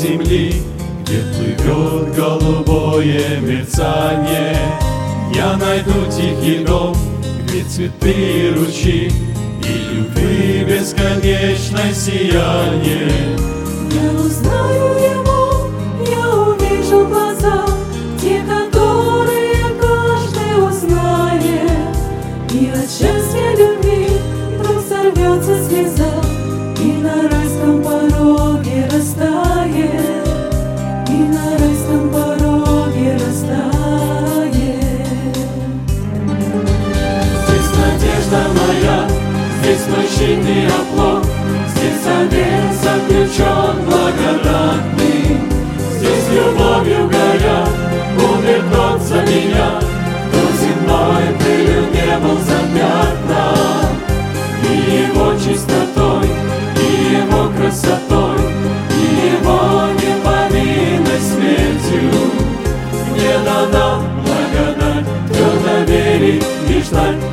земли, где плывет голубое мерцание. Я найду тихий дом, где цветы и ручьи, и любви бесконечное сияние. меня, то земной пылью не был замят. И его чистотой, и его красотой, и его неповинной смертью. Не дана благодать, твердо доверит и ждать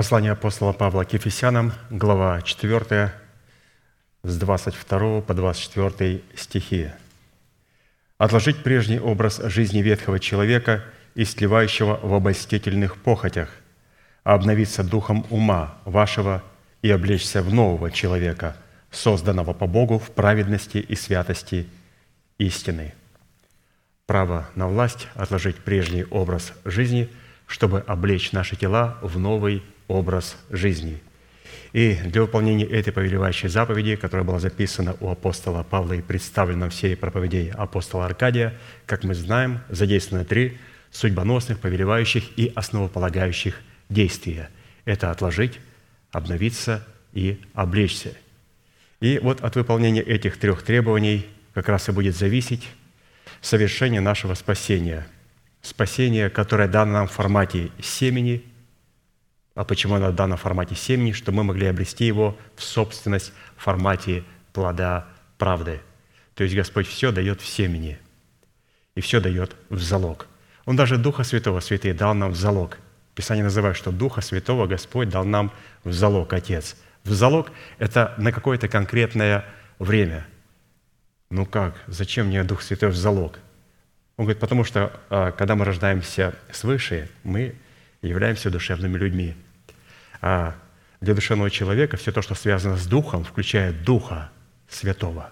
Послание апостола Павла к Ефесянам, глава 4, с 22 по 24 стихи. «Отложить прежний образ жизни ветхого человека, истлевающего в обольстительных похотях, а обновиться духом ума вашего и облечься в нового человека, созданного по Богу в праведности и святости истины». Право на власть отложить прежний образ жизни, чтобы облечь наши тела в новый образ жизни. И для выполнения этой повелевающей заповеди, которая была записана у апостола Павла и представлена в серии проповедей апостола Аркадия, как мы знаем, задействованы три судьбоносных, повелевающих и основополагающих действия. Это отложить, обновиться и облечься. И вот от выполнения этих трех требований как раз и будет зависеть совершение нашего спасения. Спасение, которое дано нам в формате семени. А почему оно дано в формате семени? Чтобы мы могли обрести его в собственность в формате плода правды. То есть Господь все дает в семени и все дает в залог. Он даже Духа Святого, святые, дал нам в залог. Писание называет, что Духа Святого Господь дал нам в залог, Отец. В залог – это на какое-то конкретное время. Ну как? Зачем мне Дух Святой в залог? Он говорит, потому что, а, когда мы рождаемся свыше, мы являемся душевными людьми. А для душевного человека все то, что связано с Духом, включая Духа Святого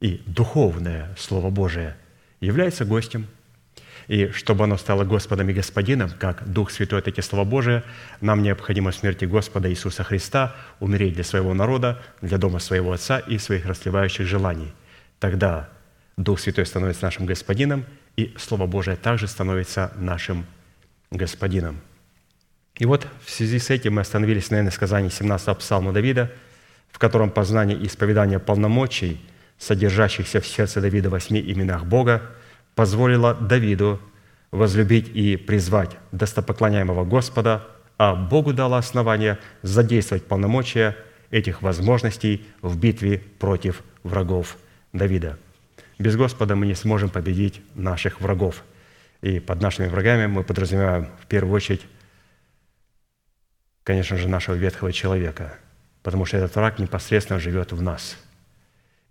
и духовное Слово Божие, является гостем. И чтобы оно стало Господом и Господином, как Дух Святой, так и Слово Божие, нам необходимо смерти Господа Иисуса Христа умереть для своего народа, для дома своего Отца и своих расливающих желаний. Тогда Дух Святой становится нашим Господином, и Слово Божие также становится нашим Господином. И вот в связи с этим мы остановились на сказании 17-го псалма Давида, в котором познание и исповедание полномочий, содержащихся в сердце Давида восьми именах Бога, позволило Давиду возлюбить и призвать достопоклоняемого Господа, а Богу дало основание задействовать полномочия этих возможностей в битве против врагов Давида. Без Господа мы не сможем победить наших врагов. И под нашими врагами мы подразумеваем в первую очередь, конечно же, нашего ветхого человека, потому что этот враг непосредственно живет в нас.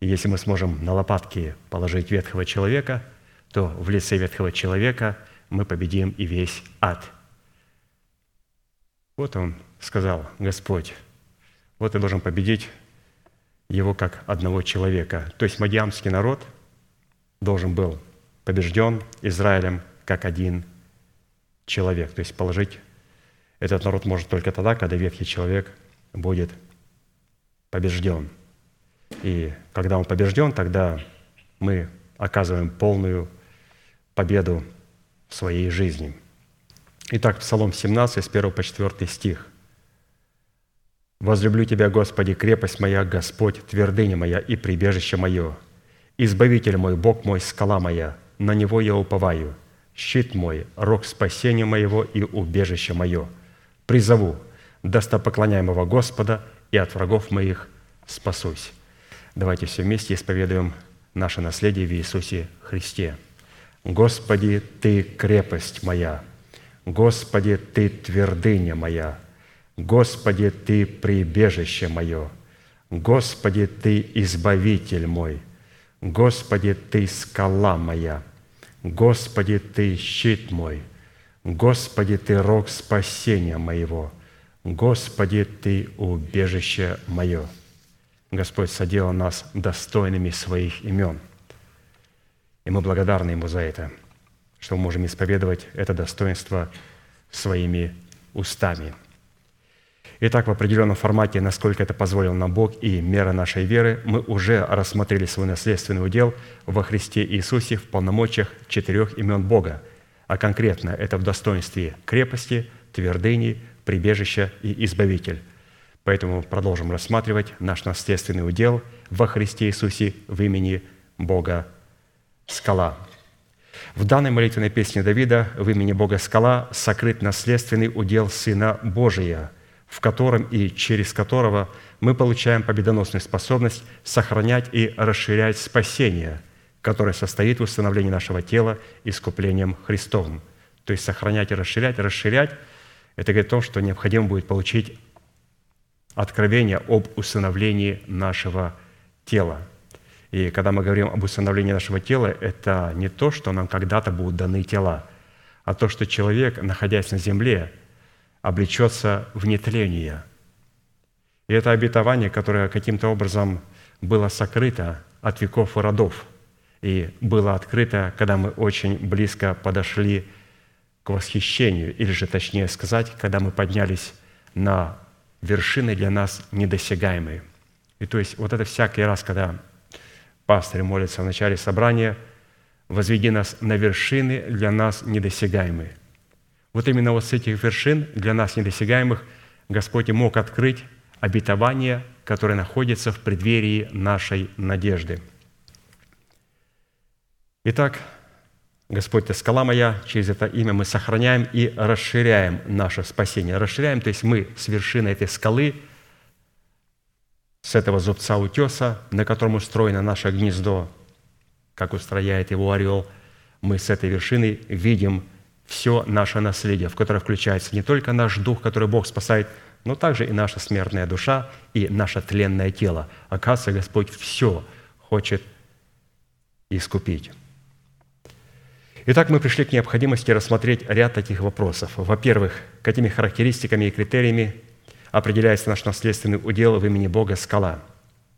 И если мы сможем на лопатки положить ветхого человека, то в лице ветхого человека мы победим и весь ад. Вот он сказал, Господь, вот ты должен победить его как одного человека. То есть мадьямский народ должен был побежден Израилем как один человек. То есть положить этот народ может только тогда, когда ветхий человек будет побежден. И когда он побежден, тогда мы оказываем полную победу в своей жизни. Итак, Псалом 17, с 1 по 4 стих. «Возлюблю Тебя, Господи, крепость моя, Господь, твердыня моя и прибежище мое, Избавитель мой, Бог мой, скала моя, на Него я уповаю, щит мой, рог спасения моего и убежище мое. Призову достопоклоняемого Господа, и от врагов моих спасусь». Давайте все вместе исповедуем наше наследие в Иисусе Христе. Господи, Ты крепость моя, Господи, Ты твердыня моя, Господи, Ты прибежище мое, Господи, Ты избавитель мой, Господи, Ты скала моя, Господи, Ты щит мой, Господи, Ты рог спасения моего, Господи, Ты убежище мое. Господь соделал нас достойными своих имен. И мы благодарны Ему за это, что мы можем исповедовать это достоинство своими устами. Итак, в определенном формате, насколько это позволил нам Бог и мера нашей веры, мы уже рассмотрели свой наследственный удел во Христе Иисусе в полномочиях четырех имен Бога, а конкретно это в достоинстве крепости, твердыни, прибежища и избавитель. Поэтому продолжим рассматривать наш наследственный удел во Христе Иисусе в имени Бога Скала. В данной молитвенной песне Давида в имени Бога Скала сокрыт наследственный удел Сына Божия, в котором и через которого мы получаем победоносную способность сохранять и расширять спасение, которое состоит в установлении нашего тела искуплением Христовым. То есть сохранять и расширять. Расширять – это говорит о том, что необходимо будет получить откровение об усыновлении нашего тела. И когда мы говорим об усыновлении нашего тела, это не то, что нам когда-то будут даны тела, а то, что человек, находясь на земле, облечется в нетление. И это обетование, которое каким-то образом было сокрыто от веков и родов, и было открыто, когда мы очень близко подошли к восхищению, или же точнее сказать, когда мы поднялись на вершины для нас недосягаемые. И то есть вот это всякий раз, когда пастырь молится в начале собрания, возведи нас на вершины для нас недосягаемые. Вот именно вот с этих вершин для нас недосягаемых Господь и мог открыть обетование, которое находится в преддверии нашей надежды. Итак, Господь, Ты скала моя, через это имя мы сохраняем и расширяем наше спасение. Расширяем, то есть мы с вершины этой скалы, с этого зубца утеса, на котором устроено наше гнездо, как устрояет его орел, мы с этой вершины видим все наше наследие, в которое включается не только наш дух, который Бог спасает, но также и наша смертная душа и наше тленное тело. Оказывается, Господь все хочет искупить. Итак, мы пришли к необходимости рассмотреть ряд таких вопросов. Во-первых, какими характеристиками и критериями определяется наш наследственный удел в имени Бога скала.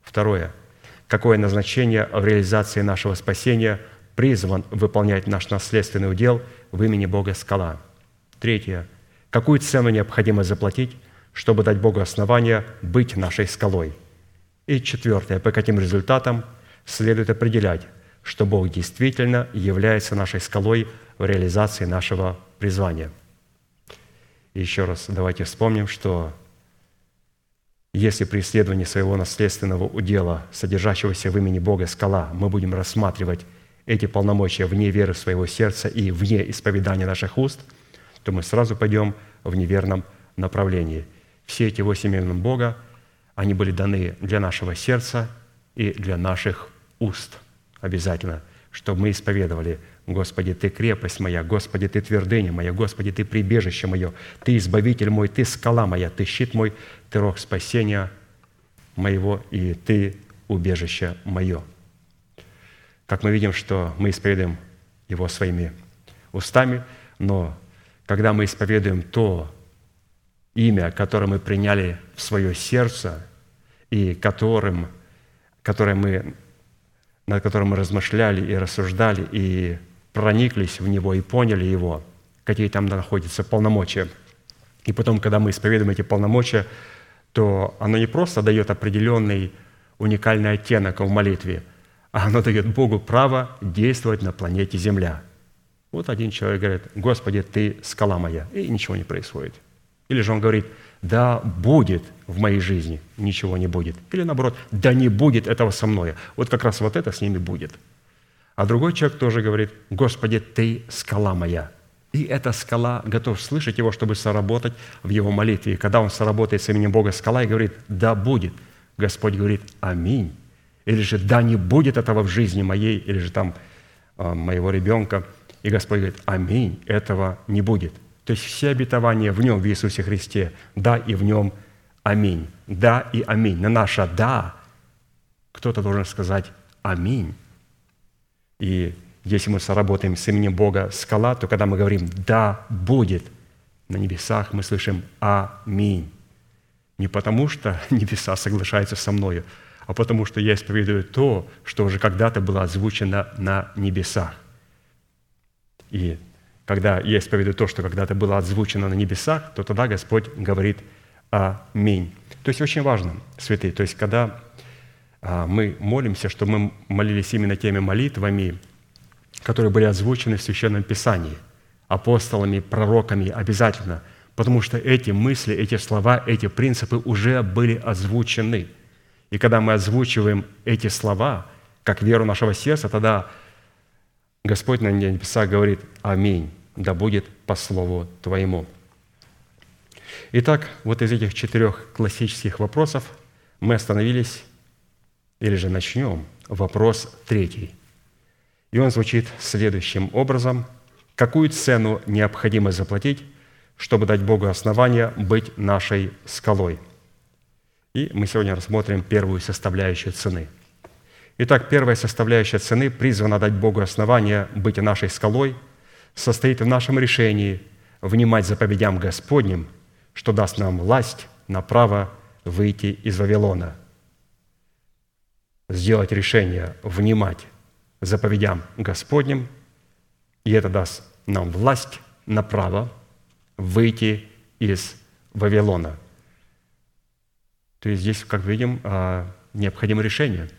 Второе, какое назначение в реализации нашего спасения призван выполнять наш наследственный удел в имени Бога скала. Третье, какую цену необходимо заплатить, чтобы дать Богу основания быть нашей скалой. И четвертое, по каким результатам следует определять, что Бог действительно является нашей скалой в реализации нашего призвания. И еще раз давайте вспомним, что если при исследовании своего наследственного удела, содержащегося в имени Бога скала, мы будем рассматривать эти полномочия вне веры своего сердца и вне исповедания наших уст, то мы сразу пойдем в неверном направлении. Все эти восемь имен Бога, они были даны для нашего сердца и для наших уст – обязательно, чтобы мы исповедовали, Господи, Ты крепость моя, Господи, Ты твердыня моя, Господи, Ты прибежище мое, Ты избавитель мой, Ты скала моя, Ты щит мой, Ты рог спасения моего, и Ты – убежище мое». Как мы видим, что мы исповедуем Его своими устами, но когда мы исповедуем то имя, которое мы приняли в свое сердце и которым, которое мы, над которым мы размышляли и рассуждали, и прониклись в него, и поняли его, какие там находятся полномочия. И потом, когда мы исповедуем эти полномочия, то оно не просто дает определенный уникальный оттенок в молитве, а оно дает Богу право действовать на планете Земля. Вот один человек говорит, «Господи, Ты скала моя», и ничего не происходит. Или же он говорит, «Да будет в моей жизни», ничего не будет. Или наоборот, «Да не будет этого со мной». Вот как раз вот это с ними будет. А другой человек тоже говорит, «Господи, Ты скала моя». И эта скала готов слышать его, чтобы соработать в его молитве. И когда он соработает с именем Бога скала и говорит, «Да будет», Господь говорит, «Аминь». Или же «Да не будет этого в жизни моей», или же там а, моего ребенка. И Господь говорит, «Аминь, этого не будет». То есть все обетования в нем, в Иисусе Христе, да и в нем аминь. Да и аминь. На наше «да» кто-то должен сказать «аминь». И если мы соработаем с именем Бога скала, то когда мы говорим «да будет», на небесах мы слышим «аминь». Не потому, что небеса соглашаются со мною, а потому, что я исповедую то, что уже когда-то было озвучено на небесах. И когда я исповедую то, что когда-то было озвучено на небесах, то тогда Господь говорит «Аминь». То есть очень важно, святые, то есть когда а, мы молимся, что мы молились именно теми молитвами, которые были озвучены в Священном Писании апостолами, пророками обязательно, потому что эти мысли, эти слова, эти принципы уже были озвучены. И когда мы озвучиваем эти слова, как веру нашего сердца, тогда Господь на небесах говорит «Аминь, да будет по слову Твоему». Итак, вот из этих четырех классических вопросов мы остановились, или же начнем, вопрос третий – и он звучит следующим образом. Какую цену необходимо заплатить, чтобы дать Богу основание быть нашей скалой? И мы сегодня рассмотрим первую составляющую цены. Итак, первая составляющая цены призвана дать Богу основание быть нашей скалой, состоит в нашем решении внимать заповедям Господним, что даст нам власть на право выйти из Вавилона. Сделать решение внимать заповедям Господним, и это даст нам власть на право выйти из Вавилона. То есть здесь, как видим, а, необходимо решение.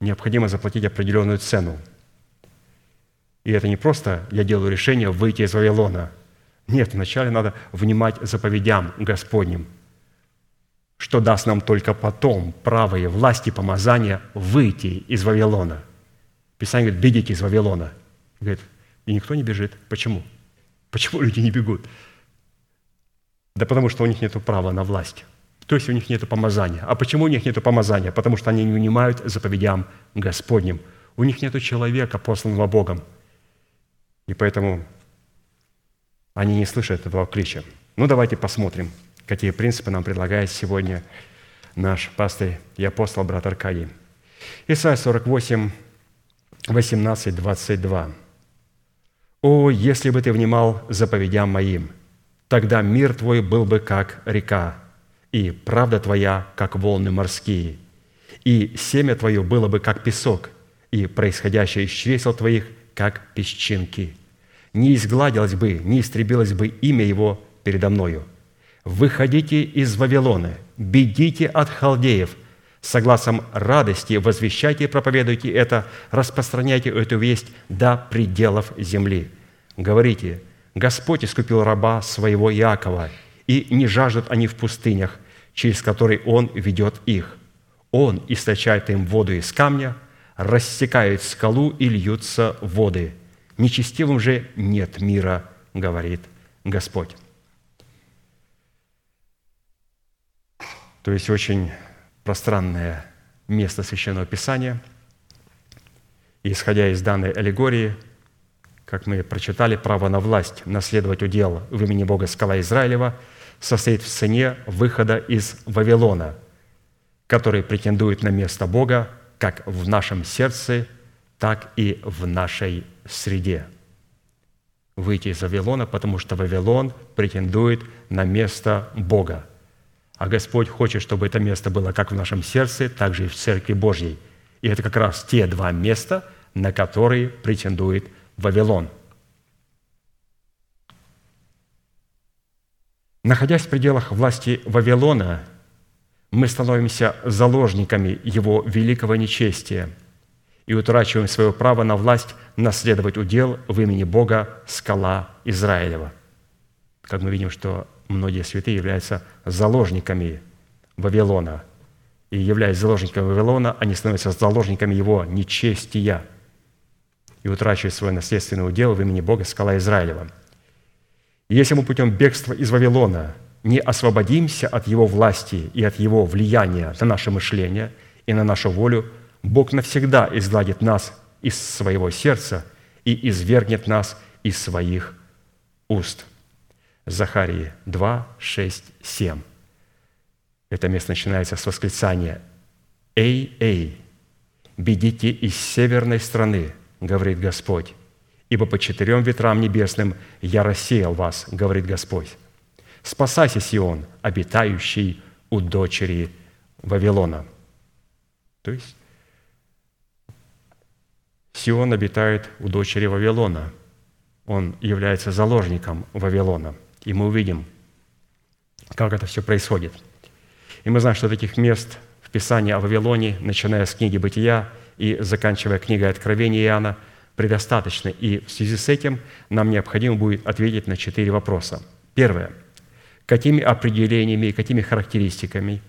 Необходимо заплатить определенную цену. И это не просто я делаю решение выйти из Вавилона. Нет, вначале надо внимать заповедям Господним, что даст нам только потом право и власть и помазание выйти из Вавилона – Писание говорит, бегите из Вавилона. Говорит, и никто не бежит. Почему? Почему люди не бегут? Да потому что у них нет права на власть. То есть у них нет помазания. А почему у них нет помазания? Потому что они не унимают заповедям Господним. У них нет человека, посланного Богом. И поэтому они не слышат этого клича. Ну, давайте посмотрим, какие принципы нам предлагает сегодня наш пастор и апостол, брат Аркадий. Исайя 48, 18, 22. «О, если бы ты внимал заповедям моим, тогда мир твой был бы как река, и правда твоя, как волны морские, и семя твое было бы как песок, и происходящее из чресел твоих, как песчинки. Не изгладилось бы, не истребилось бы имя его передо мною. Выходите из Вавилона, бегите от халдеев – Согласно радости возвещайте и проповедуйте это, распространяйте эту весть до пределов земли. Говорите, Господь искупил раба своего Иакова, и не жаждут они в пустынях, через которые Он ведет их. Он источает им воду из камня, рассекает скалу и льются воды. Нечестивым же нет мира, говорит Господь. То есть очень пространное место Священного Писания. И, исходя из данной аллегории, как мы прочитали, право на власть наследовать удел в имени Бога скала Израилева состоит в цене выхода из Вавилона. который претендует на место Бога как в нашем сердце, так и в нашей среде. Выйти из Вавилона, потому что Вавилон претендует на место Бога. А Господь хочет, чтобы это место было как в нашем сердце, так же и в Церкви Божьей. И это как раз те два места, на которые претендует Вавилон. Находясь в пределах власти Вавилона, мы становимся заложниками его великого нечестия и утрачиваем свое право на власть наследовать удел в имени Бога скала Израилева. Как мы видим, что многие святые являются заложниками Вавилона. И являясь заложниками Вавилона, они становятся заложниками его нечестия и утрачивают свой наследственный удел в имени Бога скала Израилева. Если мы путем бегства из Вавилона не освободимся от его власти и от его влияния на наше мышление и на нашу волю, Бог навсегда изгладит нас из своего сердца и извергнет нас из своих уст. Захарии 2, 6, 7. Это место начинается с восклицания «Эй, эй, бедите из северной страны, говорит Господь, ибо по четырем ветрам небесным я рассеял вас, говорит Господь. Спасайся, Сион, обитающий у дочери Вавилона». То есть Сион обитает у дочери Вавилона. Он является заложником Вавилона. И мы увидим, как это все происходит. И мы знаем, что таких мест в Писании о Вавилоне, начиная с книги «Бытия» и заканчивая книгой Откровения Иоанна, предостаточно. И в связи с этим нам необходимо будет ответить на четыре вопроса. Первое. Какими определениями и какими характеристиками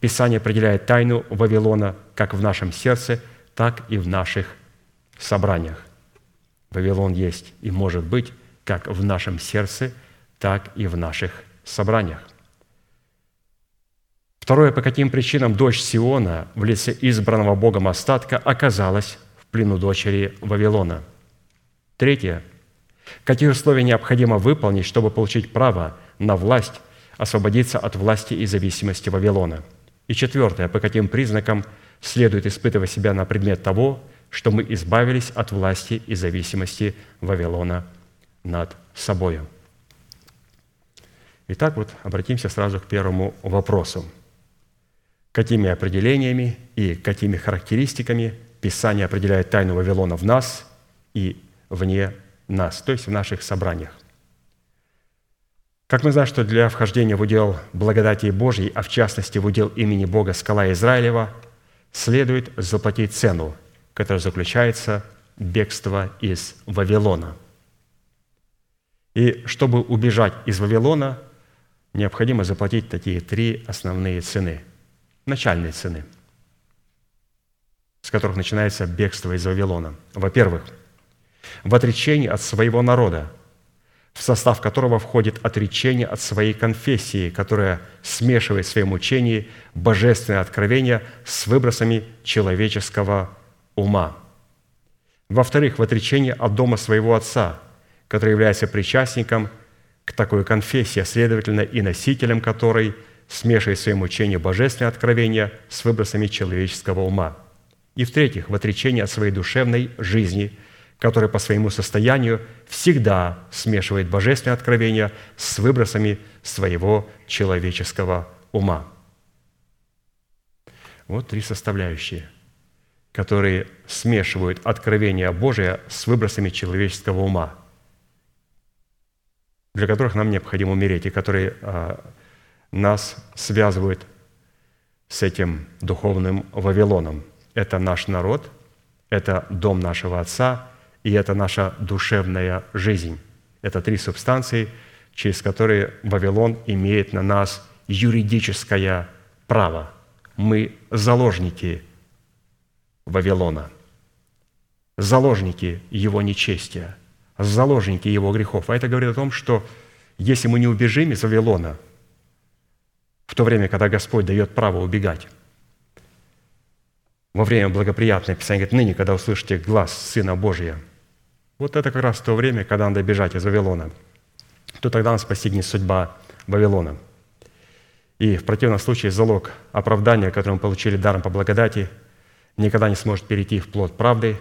Писание определяет тайну Вавилона как в нашем сердце, так и в наших собраниях. Вавилон есть и может быть как в нашем сердце, так и в наших собраниях. Второе, по каким причинам дочь Сиона в лице избранного Богом остатка оказалась в плену дочери Вавилона. Третье, какие условия необходимо выполнить, чтобы получить право на власть, освободиться от власти и зависимости Вавилона. И четвертое, по каким признакам следует испытывать себя на предмет того, что мы избавились от власти и зависимости Вавилона над собою. Итак, вот обратимся сразу к первому вопросу. Какими определениями и какими характеристиками Писание определяет тайну Вавилона в нас и вне нас, то есть в наших собраниях? Как мы знаем, что для вхождения в удел благодати Божьей, а в частности в удел имени Бога Скала Израилева, следует заплатить цену, которая заключается в бегство из Вавилона. И чтобы убежать из Вавилона, необходимо заплатить такие три основные цены. Начальные цены, с которых начинается бегство из Вавилона. Во-первых, в отречении от своего народа, в состав которого входит отречение от своей конфессии, которая смешивает в своем учении божественное откровение с выбросами человеческого ума. Во-вторых, в отречении от дома своего отца, который является причастником к такой конфессии, а следовательно и носителем которой смешивает в своем учении божественное откровение с выбросами человеческого ума. И в-третьих, в отречении от своей душевной жизни, которая по своему состоянию всегда смешивает божественное откровение с выбросами своего человеческого ума. Вот три составляющие – которые смешивают откровение Божие с выбросами человеческого ума, для которых нам необходимо умереть, и которые а, нас связывают с этим духовным Вавилоном. Это наш народ, это дом нашего Отца, и это наша душевная жизнь. Это три субстанции, через которые Вавилон имеет на нас юридическое право. Мы заложники Вавилона, заложники его нечестия, заложники его грехов. А это говорит о том, что если мы не убежим из Вавилона, в то время, когда Господь дает право убегать, во время благоприятное Писание говорит, ныне, когда услышите глаз Сына Божия, вот это как раз то время, когда надо бежать из Вавилона, то тогда нас постигнет судьба Вавилона. И в противном случае залог оправдания, который мы получили даром по благодати, никогда не сможет перейти в плод правды,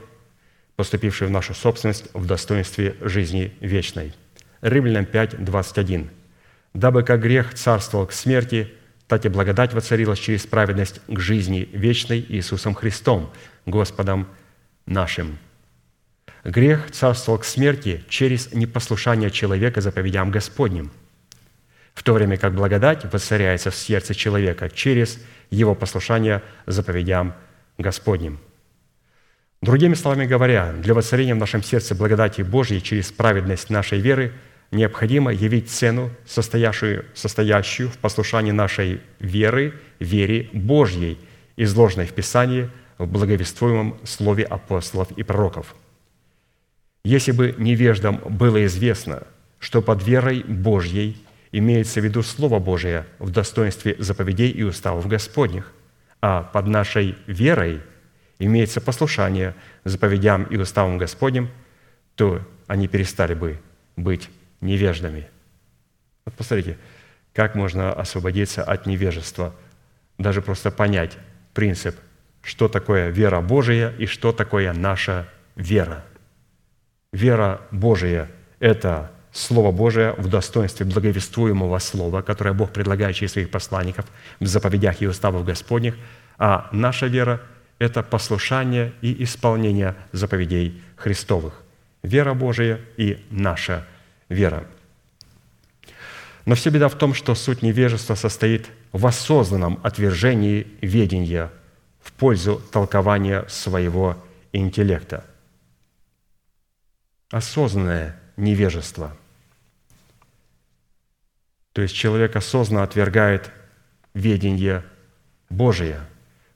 поступившей в нашу собственность в достоинстве жизни вечной. Римлянам 5, 21. «Дабы как грех царствовал к смерти, так и благодать воцарилась через праведность к жизни вечной Иисусом Христом, Господом нашим». Грех царствовал к смерти через непослушание человека заповедям Господним, в то время как благодать воцаряется в сердце человека через его послушание заповедям Господним. Другими словами говоря, для воцарения в нашем сердце благодати Божьей через праведность нашей веры необходимо явить цену, состоящую, состоящую в послушании нашей веры, вере Божьей, изложенной в Писании в благовествуемом слове апостолов и пророков – если бы невеждам было известно, что под верой Божьей имеется в виду Слово Божие в достоинстве заповедей и уставов Господних, а под нашей верой имеется послушание заповедям и уставам Господним, то они перестали бы быть невеждами. Вот посмотрите, как можно освободиться от невежества, даже просто понять принцип, что такое вера Божия и что такое наша вера – Вера Божия – это Слово Божие в достоинстве благовествуемого Слова, которое Бог предлагает через своих посланников в заповедях и уставах Господних, а наша вера – это послушание и исполнение заповедей Христовых. Вера Божия и наша вера. Но вся беда в том, что суть невежества состоит в осознанном отвержении ведения в пользу толкования своего интеллекта – осознанное невежество. То есть человек осознанно отвергает ведение Божие,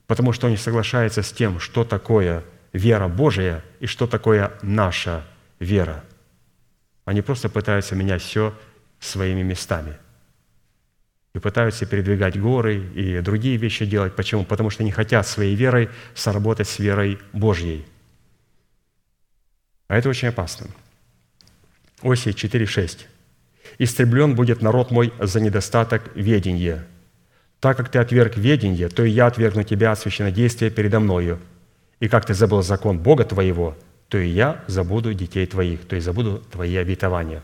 потому что он не соглашается с тем, что такое вера Божия и что такое наша вера. Они просто пытаются менять все своими местами. И пытаются передвигать горы и другие вещи делать. Почему? Потому что не хотят своей верой сработать с верой Божьей – а это очень опасно. Осия 4.6. «Истреблен будет народ мой за недостаток ведения. Так как ты отверг ведение, то и я отвергну тебя от священнодействия передо мною. И как ты забыл закон Бога твоего, то и я забуду детей твоих, то есть забуду твои обетования».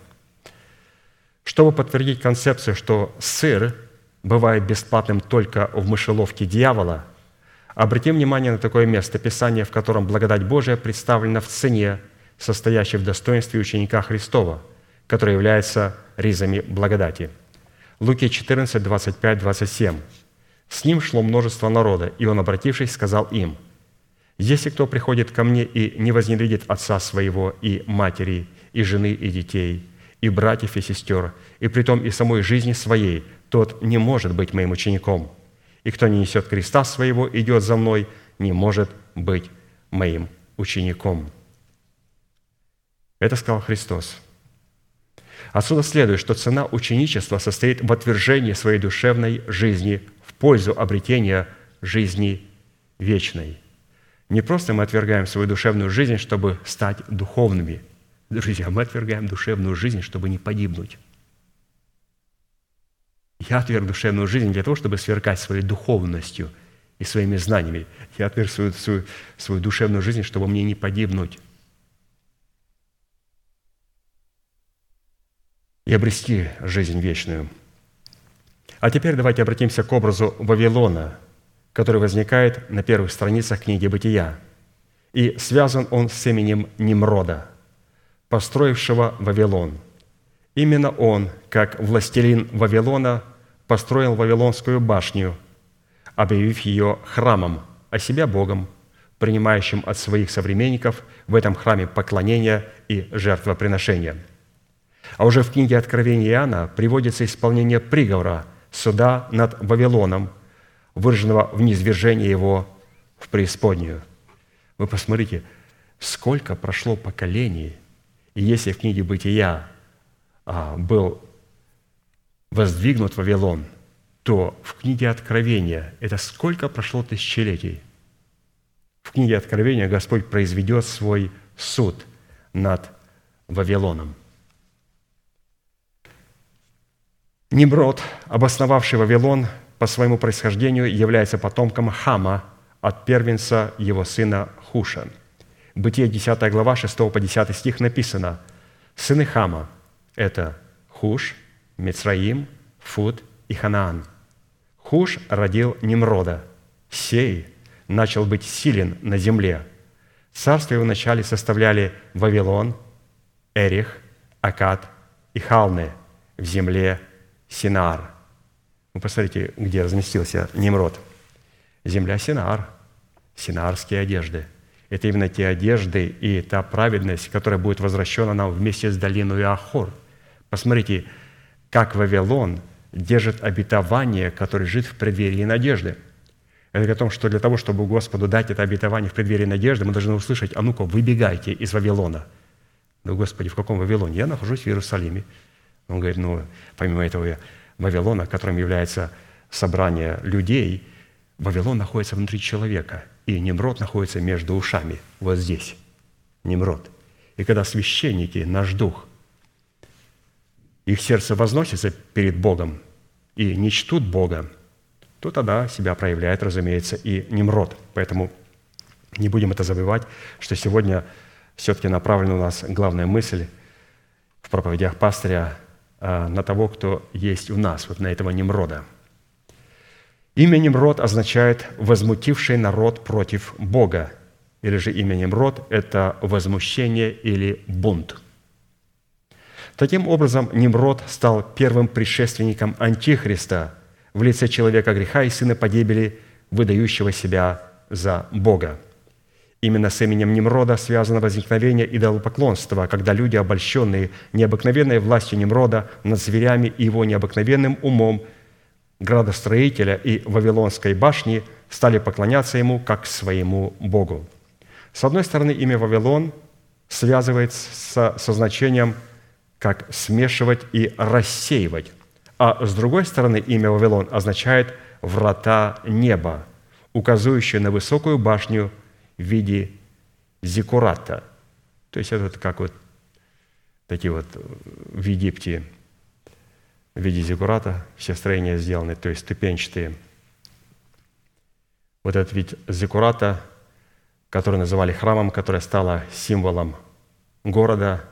Чтобы подтвердить концепцию, что сыр бывает бесплатным только в мышеловке дьявола, обратим внимание на такое место Писания, в котором благодать Божия представлена в цене – состоящий в достоинстве ученика Христова, который является ризами благодати. Луки 14, 25, 27. «С ним шло множество народа, и он, обратившись, сказал им, «Если кто приходит ко мне и не возненавидит отца своего и матери, и жены, и детей, и братьев, и сестер, и притом и самой жизни своей, тот не может быть моим учеником. И кто не несет креста своего, идет за мной, не может быть моим учеником». Это сказал Христос. Отсюда следует, что цена ученичества состоит в отвержении своей душевной жизни в пользу обретения жизни вечной. Не просто мы отвергаем свою душевную жизнь, чтобы стать духовными. Друзья, мы отвергаем душевную жизнь, чтобы не погибнуть. Я отверг душевную жизнь для того, чтобы сверкать своей духовностью и своими знаниями. Я отверг свою, свою, свою душевную жизнь, чтобы мне не погибнуть. И обрести жизнь вечную. А теперь давайте обратимся к образу Вавилона, который возникает на первых страницах книги «Бытия». И связан он с именем Немрода, построившего Вавилон. Именно он, как властелин Вавилона, построил Вавилонскую башню, объявив ее храмом, а себя Богом, принимающим от своих современников в этом храме поклонения и жертвоприношения – а уже в книге Откровения Иоанна приводится исполнение приговора суда над Вавилоном, выраженного в низвержении его в преисподнюю. Вы посмотрите, сколько прошло поколений, и если в книге «Бытия» а, был воздвигнут Вавилон, то в книге Откровения это сколько прошло тысячелетий? В книге Откровения Господь произведет свой суд над Вавилоном – Немрод, обосновавший Вавилон, по своему происхождению является потомком Хама от первенца его сына Хуша. Бытие 10 глава 6 по 10 стих написано «Сыны Хама – это Хуш, Мицраим, Фуд и Ханаан. Хуш родил Немрода. Сей начал быть силен на земле. Царство его вначале составляли Вавилон, Эрих, Акад и Халны в земле Синар. Вы посмотрите, где разместился Немрод. Земля Синар, синарские одежды. Это именно те одежды и та праведность, которая будет возвращена нам вместе с долиной Ахор. Посмотрите, как Вавилон держит обетование, которое лежит в преддверии надежды. Это о том, что для того, чтобы Господу дать это обетование в преддверии надежды, мы должны услышать, а ну-ка, выбегайте из Вавилона. Ну, Господи, в каком Вавилоне? Я нахожусь в Иерусалиме. Он говорит, ну, помимо этого Вавилона, которым является собрание людей, Вавилон находится внутри человека, и Немрод находится между ушами, вот здесь, Немрод. И когда священники, наш дух, их сердце возносится перед Богом и не чтут Бога, то тогда себя проявляет, разумеется, и Немрод. Поэтому не будем это забывать, что сегодня все-таки направлена у нас главная мысль в проповедях пастыря на того, кто есть у нас, вот на этого Немрода. Имя Немрод означает «возмутивший народ против Бога», или же имя Немрод – это возмущение или бунт. Таким образом, Немрод стал первым предшественником Антихриста в лице человека греха и сына погибели, выдающего себя за Бога – Именно с именем Немрода связано возникновение идолопоклонства, когда люди, обольщенные необыкновенной властью Немрода над зверями и его необыкновенным умом градостроителя и Вавилонской башни, стали поклоняться ему как своему Богу. С одной стороны, имя Вавилон связывается со значением как смешивать и рассеивать, а с другой стороны, имя Вавилон означает «врата неба», указывающее на высокую башню – в виде зикурата. То есть это как вот такие вот в Египте в виде зикурата все строения сделаны, то есть ступенчатые. Вот этот вид зикурата, который называли храмом, которое стало символом города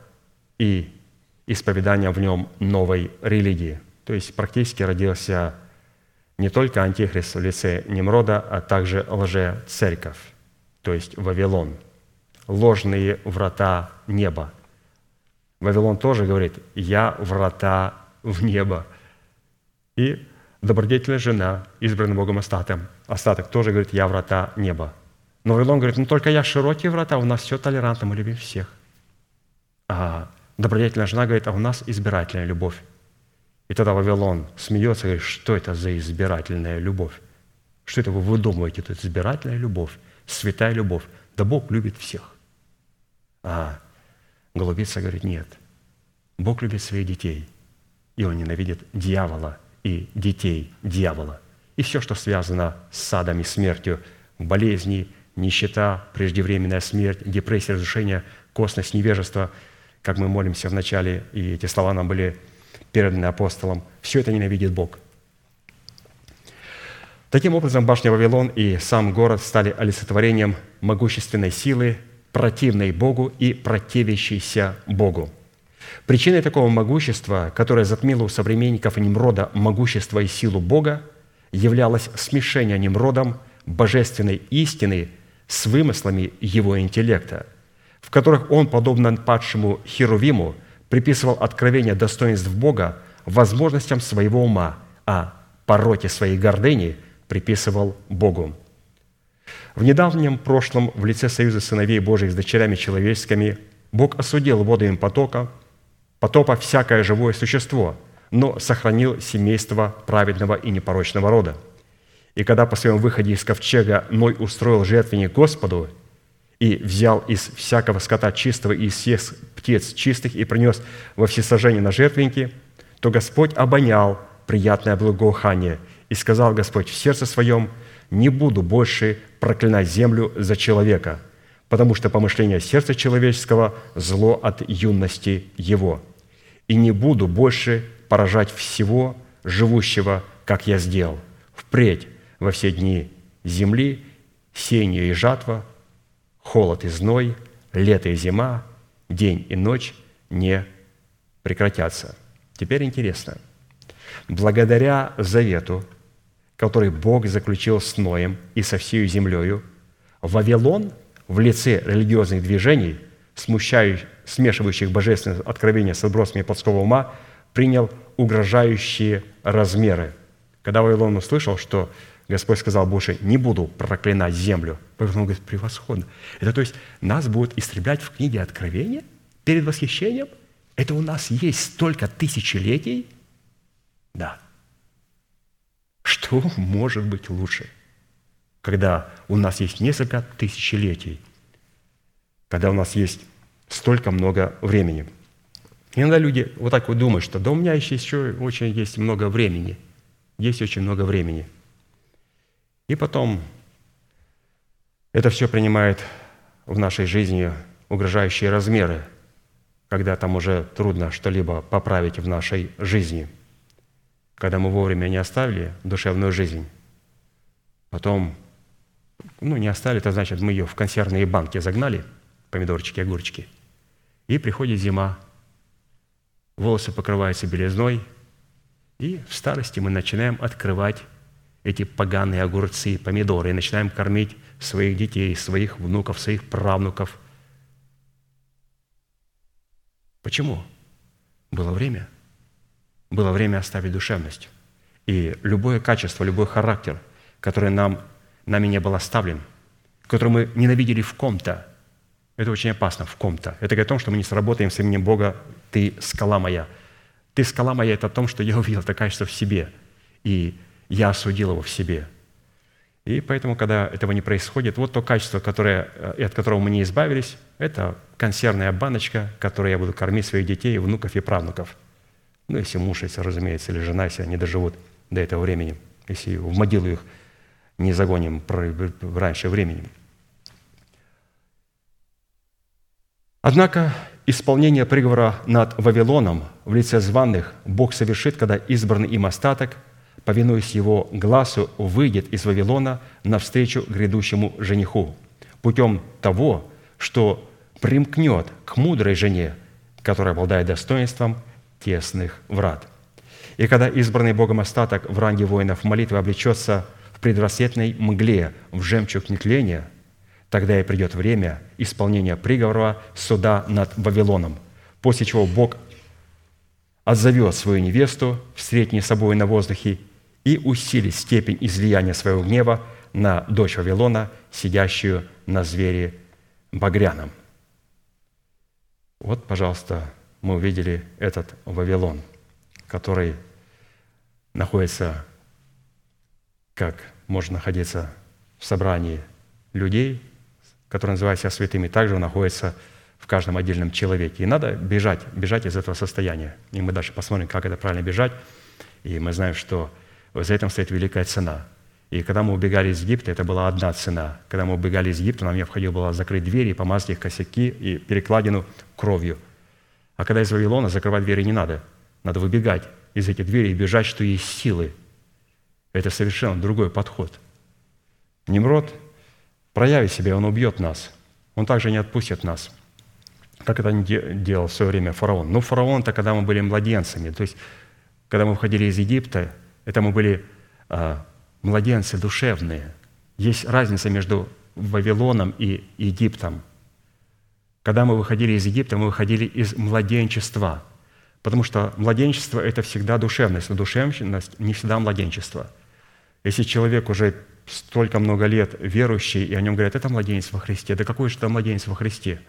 и исповедания в нем новой религии. То есть практически родился не только антихрист в лице Немрода, а также лже-церковь то есть Вавилон, ложные врата неба. Вавилон тоже говорит, я врата в небо. И добродетельная жена, избранным Богом остаток, остаток тоже говорит, я врата неба. Но Вавилон говорит, ну только я широкие врата, у нас все толерантно, мы любим всех. А добродетельная жена говорит, а у нас избирательная любовь. И тогда Вавилон смеется и говорит, что это за избирательная любовь? Что это вы выдумываете, это избирательная любовь? Святая любовь. Да Бог любит всех. А голубица говорит, нет. Бог любит своих детей, и Он ненавидит дьявола и детей дьявола. И все, что связано с садом и смертью, болезни, нищета, преждевременная смерть, депрессия, разрушение, косность, невежество, как мы молимся в начале, и эти слова нам были переданы апостолом, все это ненавидит Бог – Таким образом, башня Вавилон и сам город стали олицетворением могущественной силы, противной Богу и противящейся Богу. Причиной такого могущества, которое затмило у современников Немрода могущество и силу Бога, являлось смешение Немродом божественной истины с вымыслами его интеллекта, в которых он, подобно падшему Херувиму, приписывал откровение достоинств Бога возможностям своего ума, а пороте своей гордыни – приписывал Богу. В недавнем прошлом в лице союза сыновей Божьих с дочерями человеческими Бог осудил водами потока, потопа всякое живое существо, но сохранил семейство праведного и непорочного рода. И когда по своем выходе из ковчега Ной устроил жертвенник Господу и взял из всякого скота чистого и из всех птиц чистых и принес во всесожжение на жертвенники, то Господь обонял приятное благоухание – и сказал Господь в сердце своем, «Не буду больше проклинать землю за человека, потому что помышление сердца человеческого – зло от юности его. И не буду больше поражать всего живущего, как я сделал. впредь во все дни земли, сеяние и жатва, холод и зной, лето и зима, день и ночь не прекратятся. Теперь интересно. Благодаря завету, который Бог заключил с Ноем и со всей землею, Вавилон в лице религиозных движений, смущающих, смешивающих божественное откровение с отбросами плотского ума, принял угрожающие размеры. Когда Вавилон услышал, что Господь сказал больше, не буду проклинать землю. Вавилон говорит, превосходно. Это то есть нас будут истреблять в книге Откровения перед восхищением? Это у нас есть столько тысячелетий? Да. Что может быть лучше, когда у нас есть несколько тысячелетий, когда у нас есть столько много времени? Иногда люди вот так вот думают, что да у меня еще, еще очень есть много времени. Есть очень много времени. И потом это все принимает в нашей жизни угрожающие размеры, когда там уже трудно что-либо поправить в нашей жизни – когда мы вовремя не оставили душевную жизнь, потом, ну, не оставили, это значит, мы ее в консервные банки загнали, помидорчики, огурчики, и приходит зима, волосы покрываются белизной, и в старости мы начинаем открывать эти поганые огурцы, помидоры, и начинаем кормить своих детей, своих внуков, своих правнуков. Почему? Было время – было время оставить душевность. И любое качество, любой характер, который нам, нами не был оставлен, который мы ненавидели в ком-то, это очень опасно, в ком-то. Это говорит о том, что мы не сработаем с именем Бога «Ты скала моя». «Ты скала моя» – это о том, что я увидел это качество в себе, и я осудил его в себе. И поэтому, когда этого не происходит, вот то качество, которое, э, от которого мы не избавились, это консервная баночка, которой я буду кормить своих детей, внуков и правнуков – ну, если муж, если, разумеется, или жена, если они доживут до этого времени, если в могилу их не загоним раньше времени. Однако исполнение приговора над Вавилоном в лице званных Бог совершит, когда избранный им остаток, повинуясь его глазу, выйдет из Вавилона навстречу грядущему жениху путем того, что примкнет к мудрой жене, которая обладает достоинством тесных врат. И когда избранный Богом остаток в ранге воинов молитвы облечется в предрассветной мгле, в жемчуг нетления, тогда и придет время исполнения приговора суда над Вавилоном, после чего Бог отзовет свою невесту, встретнет собой на воздухе и усилит степень излияния своего гнева на дочь Вавилона, сидящую на звере багряном. Вот, пожалуйста, мы увидели этот Вавилон, который находится, как можно находиться в собрании людей, которые называют себя святыми, также он находится в каждом отдельном человеке. И надо бежать, бежать из этого состояния. И мы дальше посмотрим, как это правильно бежать. И мы знаем, что за этим стоит великая цена. И когда мы убегали из Египта, это была одна цена. Когда мы убегали из Египта, нам необходимо было закрыть двери, помазать их косяки и перекладину кровью – а когда из Вавилона, закрывать двери не надо. Надо выбегать из этих дверей и бежать, что есть силы. Это совершенно другой подход. Немрод проявит себя, он убьет нас. Он также не отпустит нас. Как это делал в свое время фараон. Ну, фараон-то, когда мы были младенцами, то есть, когда мы входили из Египта, это мы были а, младенцы душевные. Есть разница между Вавилоном и Египтом – когда мы выходили из Египта, мы выходили из младенчества, потому что младенчество – это всегда душевность, но душевность не всегда младенчество. Если человек уже столько много лет верующий, и о нем говорят, это младенец во Христе, да какой же это младенец во Христе?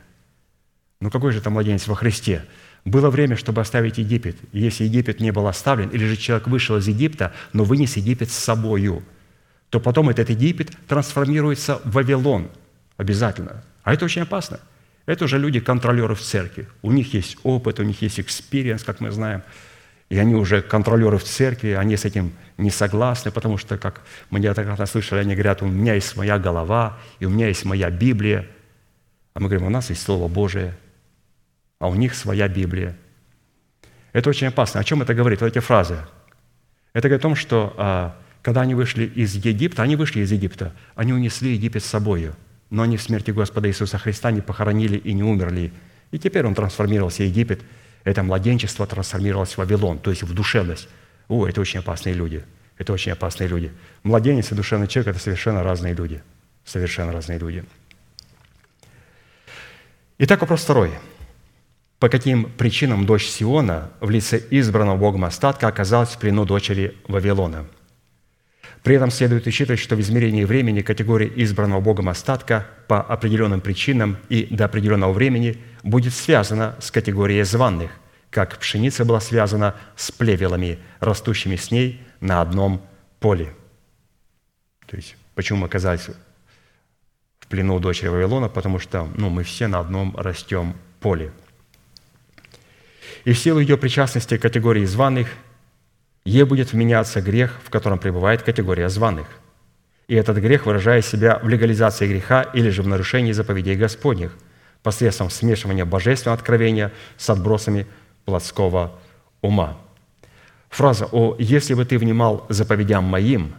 Ну какой же это младенец во Христе? Было время, чтобы оставить Египет. Если Египет не был оставлен, или же человек вышел из Египта, но вынес Египет с собою, то потом этот Египет трансформируется в Вавилон обязательно. А это очень опасно – это уже люди, контролеры в церкви. У них есть опыт, у них есть experience, как мы знаем. И они уже контролеры в церкви, они с этим не согласны, потому что, как мы неоднократно слышали, они говорят, у меня есть моя голова, и у меня есть моя Библия. А мы говорим, у нас есть Слово Божие, а у них своя Библия. Это очень опасно. О чем это говорит? Вот эти фразы. Это говорит о том, что а, когда они вышли из Египта, они вышли из Египта, они унесли Египет с собою, но они в смерти Господа Иисуса Христа не похоронили и не умерли. И теперь он трансформировался, Египет, это младенчество трансформировалось в Вавилон, то есть в душевность. О, это очень опасные люди. Это очень опасные люди. Младенец и душевный человек – это совершенно разные люди. Совершенно разные люди. Итак, вопрос второй. По каким причинам дочь Сиона в лице избранного Богом остатка оказалась в плену дочери Вавилона? При этом следует учитывать, что в измерении времени категория избранного Богом остатка по определенным причинам и до определенного времени будет связана с категорией званных, как пшеница была связана с плевелами, растущими с ней на одном поле. То есть, почему мы оказались в плену дочери Вавилона? Потому что ну, мы все на одном растем поле. И в силу ее причастности к категории званых, ей будет вменяться грех, в котором пребывает категория званых. И этот грех выражает себя в легализации греха или же в нарушении заповедей Господних посредством смешивания божественного откровения с отбросами плотского ума. Фраза «О, если бы ты внимал заповедям моим»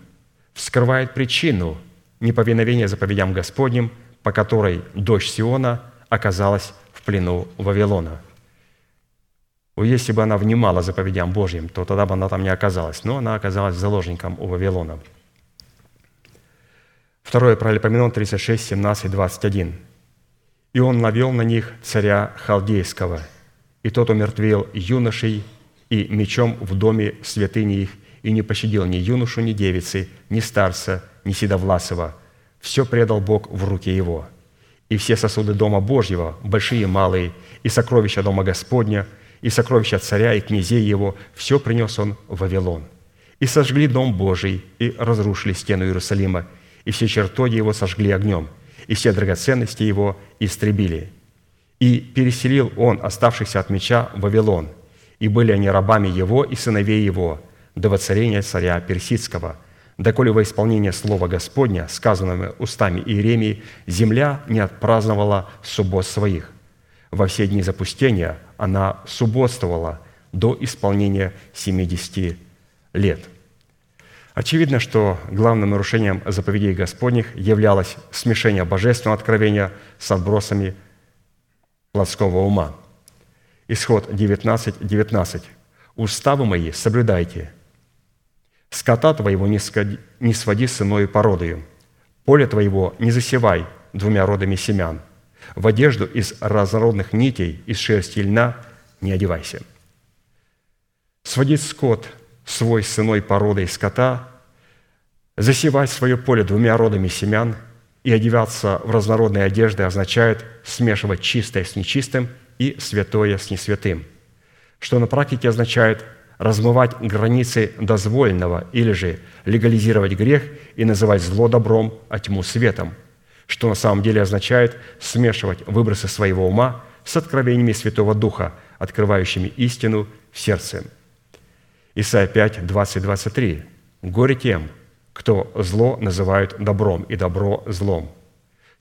вскрывает причину неповиновения заповедям Господним, по которой дочь Сиона оказалась в плену Вавилона. Если бы она внимала заповедям Божьим, то тогда бы она там не оказалась. Но она оказалась заложником у Вавилона. Второе Паралипоменон 36, 17, 21. «И он навел на них царя Халдейского, и тот умертвил юношей и мечом в доме святыни их, и не пощадил ни юношу, ни девицы, ни старца, ни седовласого. Все предал Бог в руки его. И все сосуды Дома Божьего, большие и малые, и сокровища Дома Господня, и сокровища царя и князей его, все принес он в Вавилон. И сожгли Дом Божий, и разрушили стену Иерусалима, и все чертоги его сожгли огнем, и все драгоценности его истребили. И переселил он оставшихся от меча в Вавилон, и были они рабами его и сыновей его, до воцарения царя Персидского, доколе во исполнение слова Господня, сказанного устами Иеремии, земля не отпраздновала суббот своих. Во все дни запустения она субботствовала до исполнения 70 лет. Очевидно, что главным нарушением заповедей Господних являлось смешение божественного откровения с отбросами плотского ума. Исход 19, 19. «Уставы мои соблюдайте, скота твоего не своди с иной породою, поле твоего не засевай двумя родами семян, в одежду из разнородных нитей, из шерсти и льна не одевайся». Сводить скот свой с иной породой скота, засевать свое поле двумя родами семян – и одеваться в разнородные одежды означает смешивать чистое с нечистым и святое с несвятым, что на практике означает размывать границы дозволенного или же легализировать грех и называть зло добром, а тьму светом, что на самом деле означает смешивать выбросы своего ума с откровениями Святого Духа, открывающими истину в сердце. Исайя 5, 20, 23. «Горе тем, кто зло называют добром, и добро злом.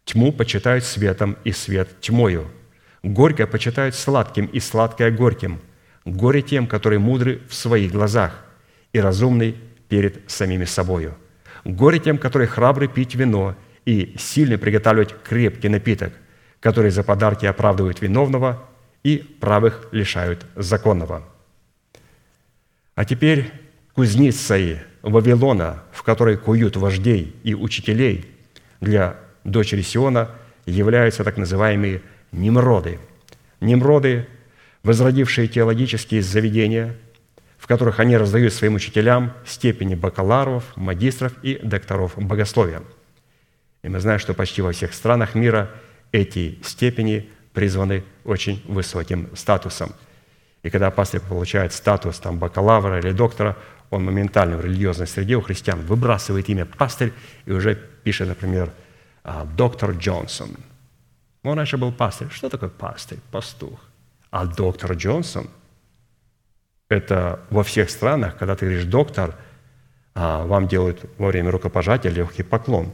Тьму почитают светом, и свет тьмою. Горькое почитают сладким, и сладкое горьким. Горе тем, которые мудры в своих глазах, и разумны перед самими собою. Горе тем, которые храбры пить вино, и сильны приготавливать крепкий напиток, которые за подарки оправдывают виновного и правых лишают законного. А теперь кузницей Вавилона, в которой куют вождей и учителей для дочери Сиона, являются так называемые Немроды. Немроды, возродившие теологические заведения, в которых они раздают своим учителям степени бакалавров, магистров и докторов богословия. И мы знаем, что почти во всех странах мира эти степени призваны очень высоким статусом. И когда пастор получает статус там, бакалавра или доктора, он моментально в религиозной среде у христиан выбрасывает имя пастырь и уже пишет, например, «А, доктор Джонсон. Он раньше был пастырь. Что такое пастырь? Пастух. А доктор Джонсон – это во всех странах, когда ты говоришь «доктор», а, вам делают во время рукопожатия легкий поклон.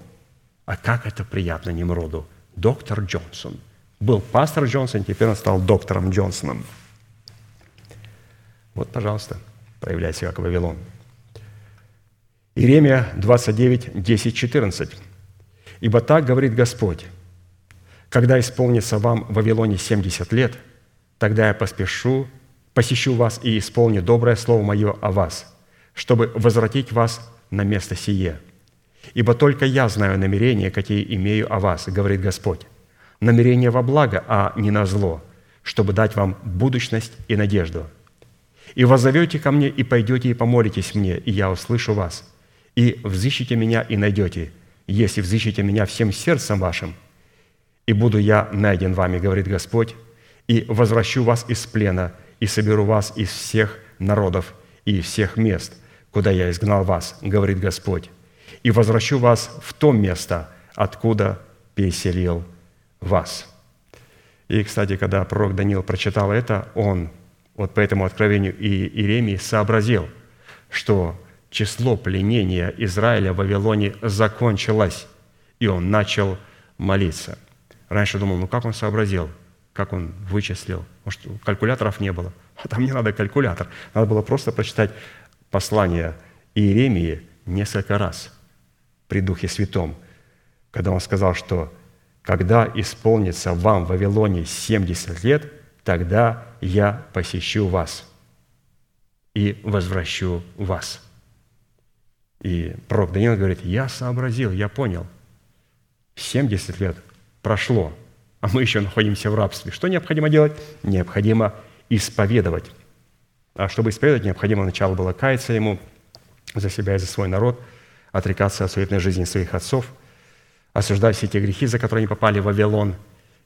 А как это приятно Немроду? Доктор Джонсон. Был пастор Джонсон, теперь он стал доктором Джонсоном. Вот, пожалуйста проявлять себя как Вавилон. Иеремия 29, 10, 14. «Ибо так говорит Господь, когда исполнится вам в Вавилоне 70 лет, тогда я поспешу, посещу вас и исполню доброе слово мое о вас, чтобы возвратить вас на место сие. Ибо только я знаю намерения, какие имею о вас, говорит Господь. Намерение во благо, а не на зло, чтобы дать вам будущность и надежду. И воззовете ко мне, и пойдете, и помолитесь мне, и я услышу вас. И взыщите меня, и найдете, если взыщите меня всем сердцем вашим, и буду я найден вами, говорит Господь, и возвращу вас из плена, и соберу вас из всех народов и из всех мест, куда я изгнал вас, говорит Господь, и возвращу вас в то место, откуда переселил вас». И, кстати, когда пророк Даниил прочитал это, он вот по этому откровению и Иеремии сообразил, что число пленения Израиля в Вавилоне закончилось, и он начал молиться. Раньше думал, ну как он сообразил, как он вычислил? Может, калькуляторов не было? А там не надо калькулятор. Надо было просто прочитать послание Иеремии несколько раз при Духе Святом, когда он сказал, что когда исполнится вам в Вавилоне 70 лет, тогда я посещу вас и возвращу вас. И пророк Даниил говорит, я сообразил, я понял. 70 лет прошло, а мы еще находимся в рабстве. Что необходимо делать? Необходимо исповедовать. А чтобы исповедовать, необходимо сначала было каяться ему за себя и за свой народ, отрекаться от суетной жизни своих отцов – осуждать все те грехи, за которые они попали в Вавилон,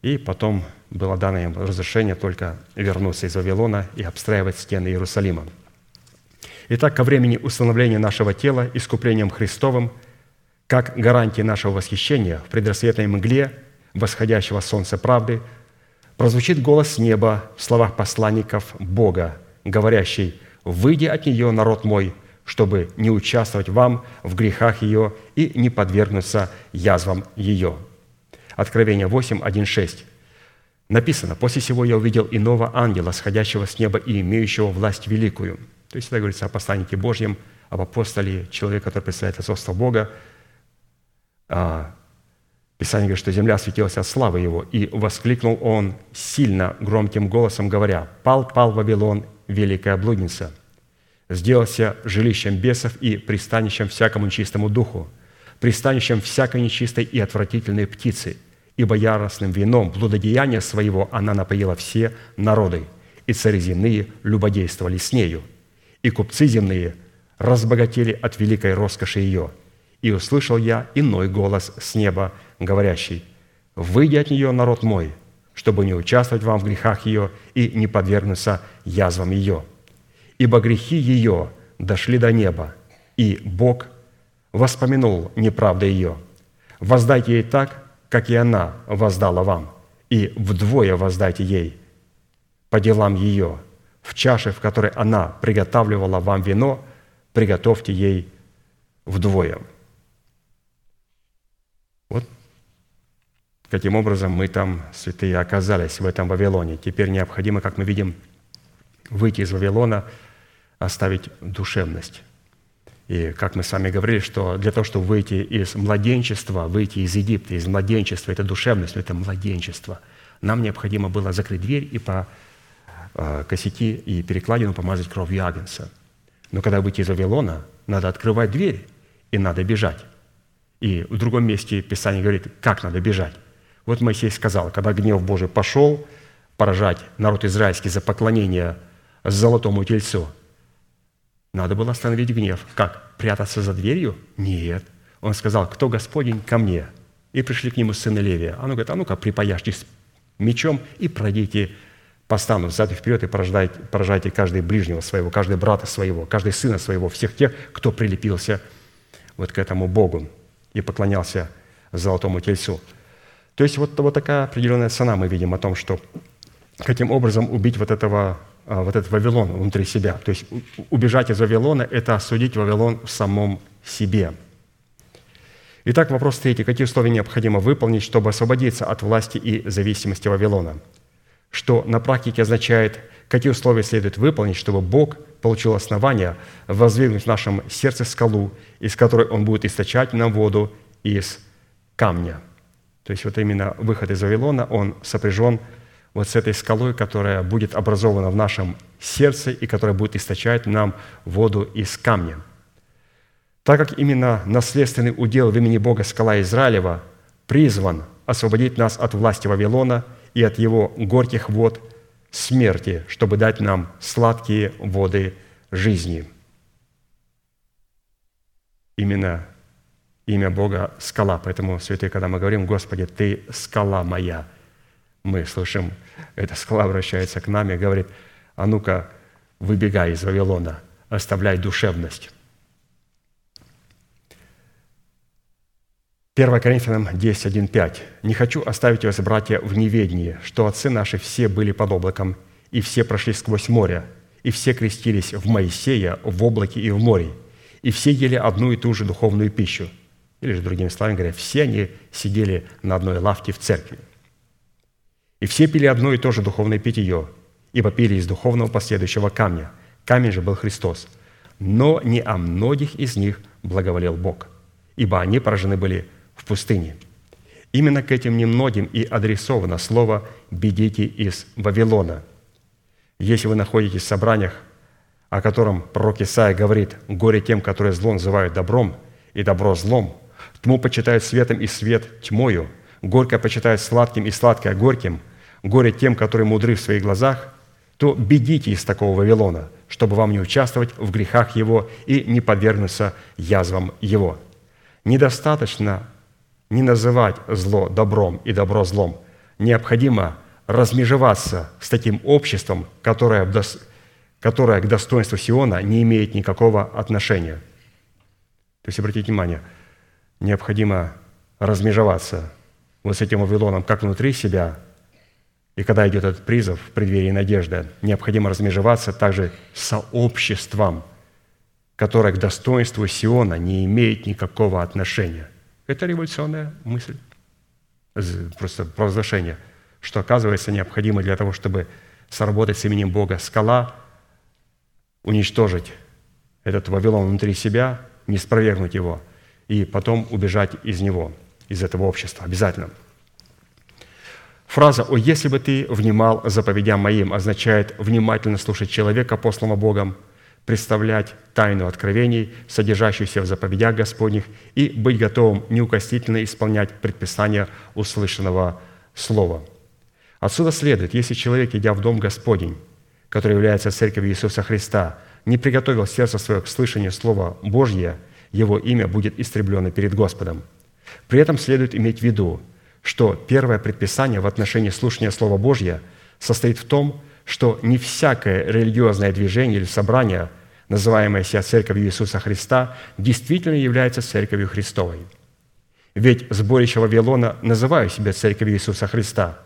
и потом было дано им разрешение только вернуться из Вавилона и обстраивать стены Иерусалима. Итак, ко времени установления нашего тела искуплением Христовым, как гарантии нашего восхищения в предрассветной мгле восходящего солнца правды, прозвучит голос неба в словах посланников Бога, говорящий «Выйди от нее, народ мой, чтобы не участвовать вам в грехах ее и не подвергнуться язвам ее». Откровение 8, 1, 6. Написано, «После сего я увидел иного ангела, сходящего с неба и имеющего власть великую». То есть это говорится о посланнике Божьем, об апостоле, человек, который представляет отцовство Бога. А, Писание говорит, что земля светилась от славы его, и воскликнул он сильно громким голосом, говоря, «Пал, пал Вавилон, великая блудница, сделался жилищем бесов и пристанищем всякому нечистому духу, пристанищем всякой нечистой и отвратительной птицы, ибо яростным вином блудодеяния своего она напоила все народы, и цари земные любодействовали с нею, и купцы земные разбогатели от великой роскоши ее. И услышал я иной голос с неба, говорящий, «Выйди от нее, народ мой, чтобы не участвовать вам в грехах ее и не подвергнуться язвам ее» ибо грехи ее дошли до неба, и Бог воспомянул неправда ее. Воздайте ей так, как и она воздала вам, и вдвое воздайте ей по делам ее. В чаше, в которой она приготавливала вам вино, приготовьте ей вдвое. Вот каким образом мы там, святые, оказались в этом Вавилоне. Теперь необходимо, как мы видим, выйти из Вавилона – оставить душевность. И как мы с вами говорили, что для того, чтобы выйти из младенчества, выйти из Египта, из младенчества, это душевность, это младенчество, нам необходимо было закрыть дверь и по э, косяки и перекладину помазать кровью Агнца. Но когда выйти из Вавилона, надо открывать дверь и надо бежать. И в другом месте Писание говорит, как надо бежать. Вот Моисей сказал, когда гнев Божий пошел поражать народ израильский за поклонение золотому тельцу – надо было остановить гнев. Как? Прятаться за дверью? Нет. Он сказал, кто Господень, ко мне. И пришли к нему сыны Левия. А он говорит, а ну-ка, припаяшьтесь мечом и пройдите по стану взад и вперед и поражайте, поражайте каждый ближнего своего, каждый брата своего, каждый сына своего, всех тех, кто прилепился вот к этому Богу и поклонялся золотому тельцу. То есть вот, вот такая определенная цена мы видим о том, что каким образом убить вот этого вот этот Вавилон внутри себя. То есть убежать из Вавилона – это осудить Вавилон в самом себе. Итак, вопрос третий. Какие условия необходимо выполнить, чтобы освободиться от власти и зависимости Вавилона? Что на практике означает какие условия следует выполнить, чтобы Бог получил основание воздвигнуть в нашем сердце скалу, из которой Он будет источать нам воду из камня. То есть вот именно выход из Вавилона, он сопряжен вот с этой скалой, которая будет образована в нашем сердце и которая будет источать нам воду из камня. Так как именно наследственный удел в имени Бога скала Израилева призван освободить нас от власти Вавилона и от его горьких вод смерти, чтобы дать нам сладкие воды жизни. Именно имя Бога – скала. Поэтому, святые, когда мы говорим, Господи, Ты – скала моя, мы слышим, эта скала обращается к нам и говорит, а ну-ка, выбегай из Вавилона, оставляй душевность. 1 Коринфянам 10, 1, 5. «Не хочу оставить вас, братья, в неведении, что отцы наши все были под облаком, и все прошли сквозь море, и все крестились в Моисея, в облаке и в море, и все ели одну и ту же духовную пищу». Или же, другими словами говоря, все они сидели на одной лавке в церкви. «И все пили одно и то же духовное питье, ибо пили из духовного последующего камня. Камень же был Христос. Но не о многих из них благоволел Бог, ибо они поражены были в пустыне. Именно к этим немногим и адресовано слово «бедите из Вавилона». Если вы находитесь в собраниях, о котором пророк Исаия говорит «горе тем, которые зло называют добром, и добро злом, тьму почитают светом и свет тьмою, горькое почитают сладким и сладкое горьким, горе тем, которые мудры в своих глазах, то бедите из такого Вавилона, чтобы вам не участвовать в грехах его и не подвергнуться язвам его. Недостаточно не называть зло добром и добро злом. Необходимо размежеваться с таким обществом, которое, которое к достоинству Сиона не имеет никакого отношения. То есть, обратите внимание, необходимо размежеваться вот с этим Вавилоном как внутри себя, и когда идет этот призыв в преддверии надежды, необходимо размежеваться также сообществом, которое к достоинству Сиона не имеет никакого отношения. Это революционная мысль, просто провозглашение, что оказывается необходимо для того, чтобы сработать с именем Бога скала, уничтожить этот Вавилон внутри себя, не спровергнуть его, и потом убежать из него, из этого общества. Обязательно. Фраза «О, если бы ты внимал заповедям моим» означает внимательно слушать человека, посланного Богом – представлять тайну откровений, содержащуюся в заповедях Господних, и быть готовым неукоснительно исполнять предписания услышанного слова. Отсюда следует, если человек, идя в дом Господень, который является церковью Иисуса Христа, не приготовил сердце свое к слышанию Слова Божье, его имя будет истреблено перед Господом. При этом следует иметь в виду, что первое предписание в отношении слушания Слова Божьего состоит в том, что не всякое религиозное движение или собрание, называемое себя Церковью Иисуса Христа, действительно является Церковью Христовой. Ведь сборище Вавилона называют себя Церковью Иисуса Христа,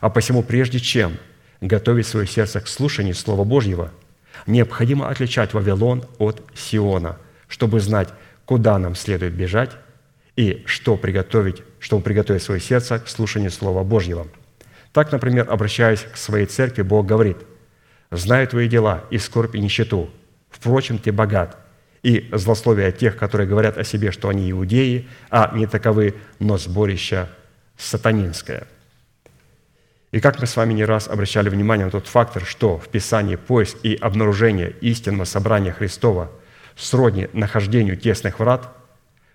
а посему прежде чем готовить свое сердце к слушанию Слова Божьего, необходимо отличать Вавилон от Сиона, чтобы знать, куда нам следует бежать и что приготовить, чтобы приготовить свое сердце к слушанию Слова Божьего – так, например, обращаясь к своей церкви, Бог говорит, «Знаю твои дела и скорбь и нищету, впрочем, ты богат, и злословие тех, которые говорят о себе, что они иудеи, а не таковы, но сборище сатанинское». И как мы с вами не раз обращали внимание на тот фактор, что в Писании поиск и обнаружение истинного собрания Христова сродни нахождению тесных врат,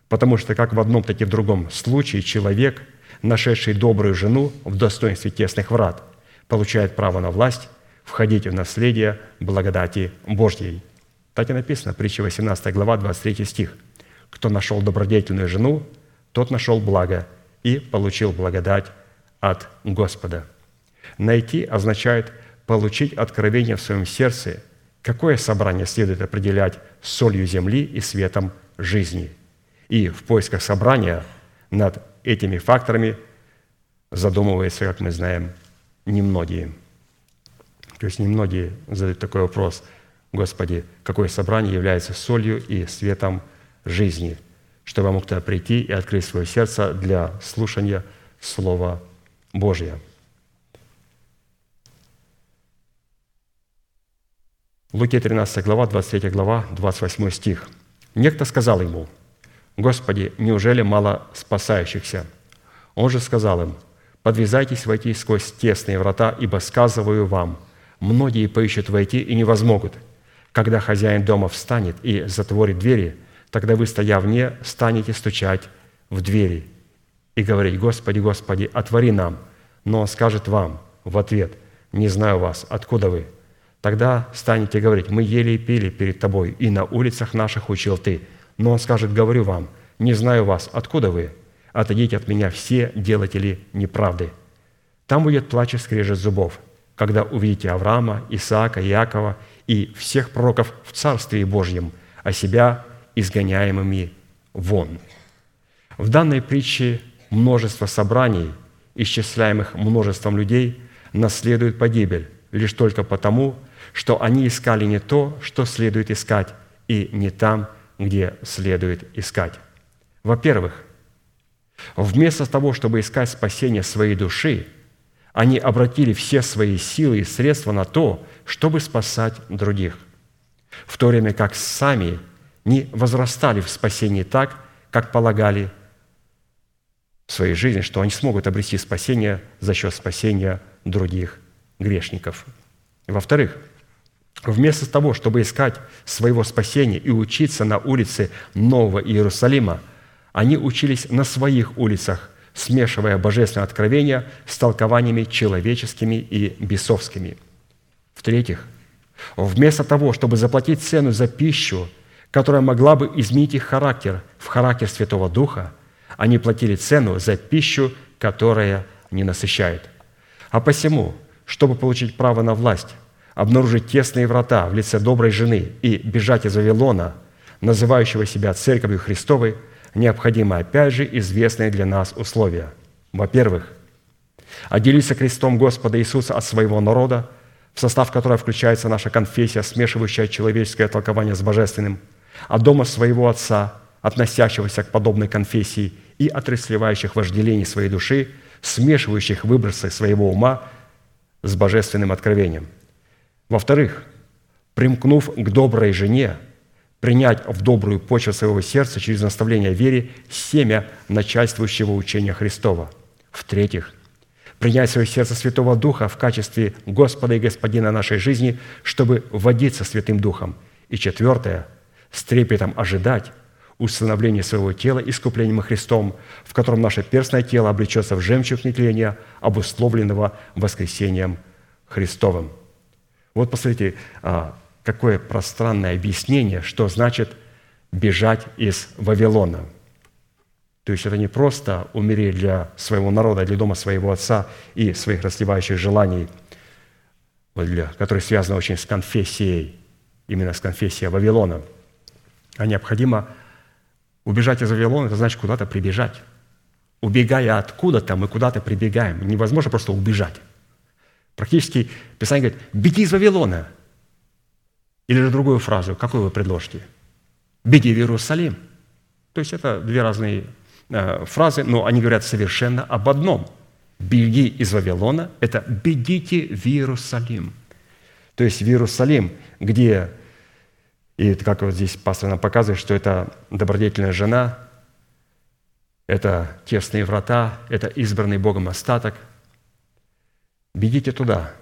потому что как в одном, так и в другом случае человек – нашедший добрую жену в достоинстве тесных врат, получает право на власть, входить в наследие благодати Божьей. Так и написано, притча 18 глава, 23 стих. «Кто нашел добродетельную жену, тот нашел благо и получил благодать от Господа». Найти означает получить откровение в своем сердце, какое собрание следует определять солью земли и светом жизни. И в поисках собрания над этими факторами задумываются, как мы знаем, немногие. То есть немногие задают такой вопрос, Господи, какое собрание является солью и светом жизни, чтобы мог туда прийти и открыть свое сердце для слушания Слова Божьего. Луки 13 глава, 23 глава, 28 стих. Некто сказал ему, «Господи, неужели мало спасающихся?» Он же сказал им, «Подвязайтесь войти сквозь тесные врата, ибо сказываю вам, многие поищут войти и не возмогут. Когда хозяин дома встанет и затворит двери, тогда вы, стоя вне, станете стучать в двери и говорить, «Господи, Господи, отвори нам!» Но он скажет вам в ответ, «Не знаю вас, откуда вы?» Тогда станете говорить, «Мы ели и пили перед тобой, и на улицах наших учил ты». Но он скажет, «Говорю вам, не знаю вас, откуда вы? Отойдите от меня все делатели неправды». Там будет плач и скрежет зубов, когда увидите Авраама, Исаака, Иакова и всех пророков в Царстве Божьем, а себя изгоняемыми вон. В данной притче множество собраний, исчисляемых множеством людей, наследуют погибель лишь только потому, что они искали не то, что следует искать, и не там, где следует искать. Во-первых, вместо того, чтобы искать спасение своей души, они обратили все свои силы и средства на то, чтобы спасать других, в то время как сами не возрастали в спасении так, как полагали в своей жизни, что они смогут обрести спасение за счет спасения других грешников. Во-вторых, вместо того, чтобы искать своего спасения и учиться на улице Нового Иерусалима, они учились на своих улицах, смешивая божественное откровение с толкованиями человеческими и бесовскими. В-третьих, вместо того, чтобы заплатить цену за пищу, которая могла бы изменить их характер в характер Святого Духа, они платили цену за пищу, которая не насыщает. А посему, чтобы получить право на власть, обнаружить тесные врата в лице доброй жены и бежать из Вавилона, называющего себя Церковью Христовой, необходимо опять же известные для нас условия. Во-первых, отделиться крестом Господа Иисуса от своего народа, в состав которого включается наша конфессия, смешивающая человеческое толкование с божественным, от дома своего Отца, относящегося к подобной конфессии и от расливающих вожделений своей души, смешивающих выбросы своего ума с божественным откровением – во-вторых, примкнув к доброй жене, принять в добрую почву своего сердца через наставление вере семя начальствующего учения Христова. В-третьих, принять в свое сердце Святого Духа в качестве Господа и Господина нашей жизни, чтобы водиться Святым Духом. И четвертое, с трепетом ожидать установления своего тела искуплением Христом, в котором наше перстное тело облечется в жемчуг нетления, обусловленного воскресением Христовым. Вот посмотрите, а, какое пространное объяснение, что значит бежать из Вавилона. То есть это не просто умереть для своего народа, для дома своего отца и своих расливающих желаний, которые связаны очень с конфессией, именно с конфессией Вавилона, а необходимо убежать из Вавилона, это значит куда-то прибежать. Убегая откуда-то, мы куда-то прибегаем. Невозможно просто убежать. Практически Писание говорит, беги из Вавилона. Или же другую фразу, какую вы предложите? Беги в Иерусалим. То есть это две разные э, фразы, но они говорят совершенно об одном. Беги из Вавилона – это бегите в Иерусалим. То есть в Иерусалим, где, и как вот здесь пастор нам показывает, что это добродетельная жена, это тесные врата, это избранный Богом остаток – Бегите туда,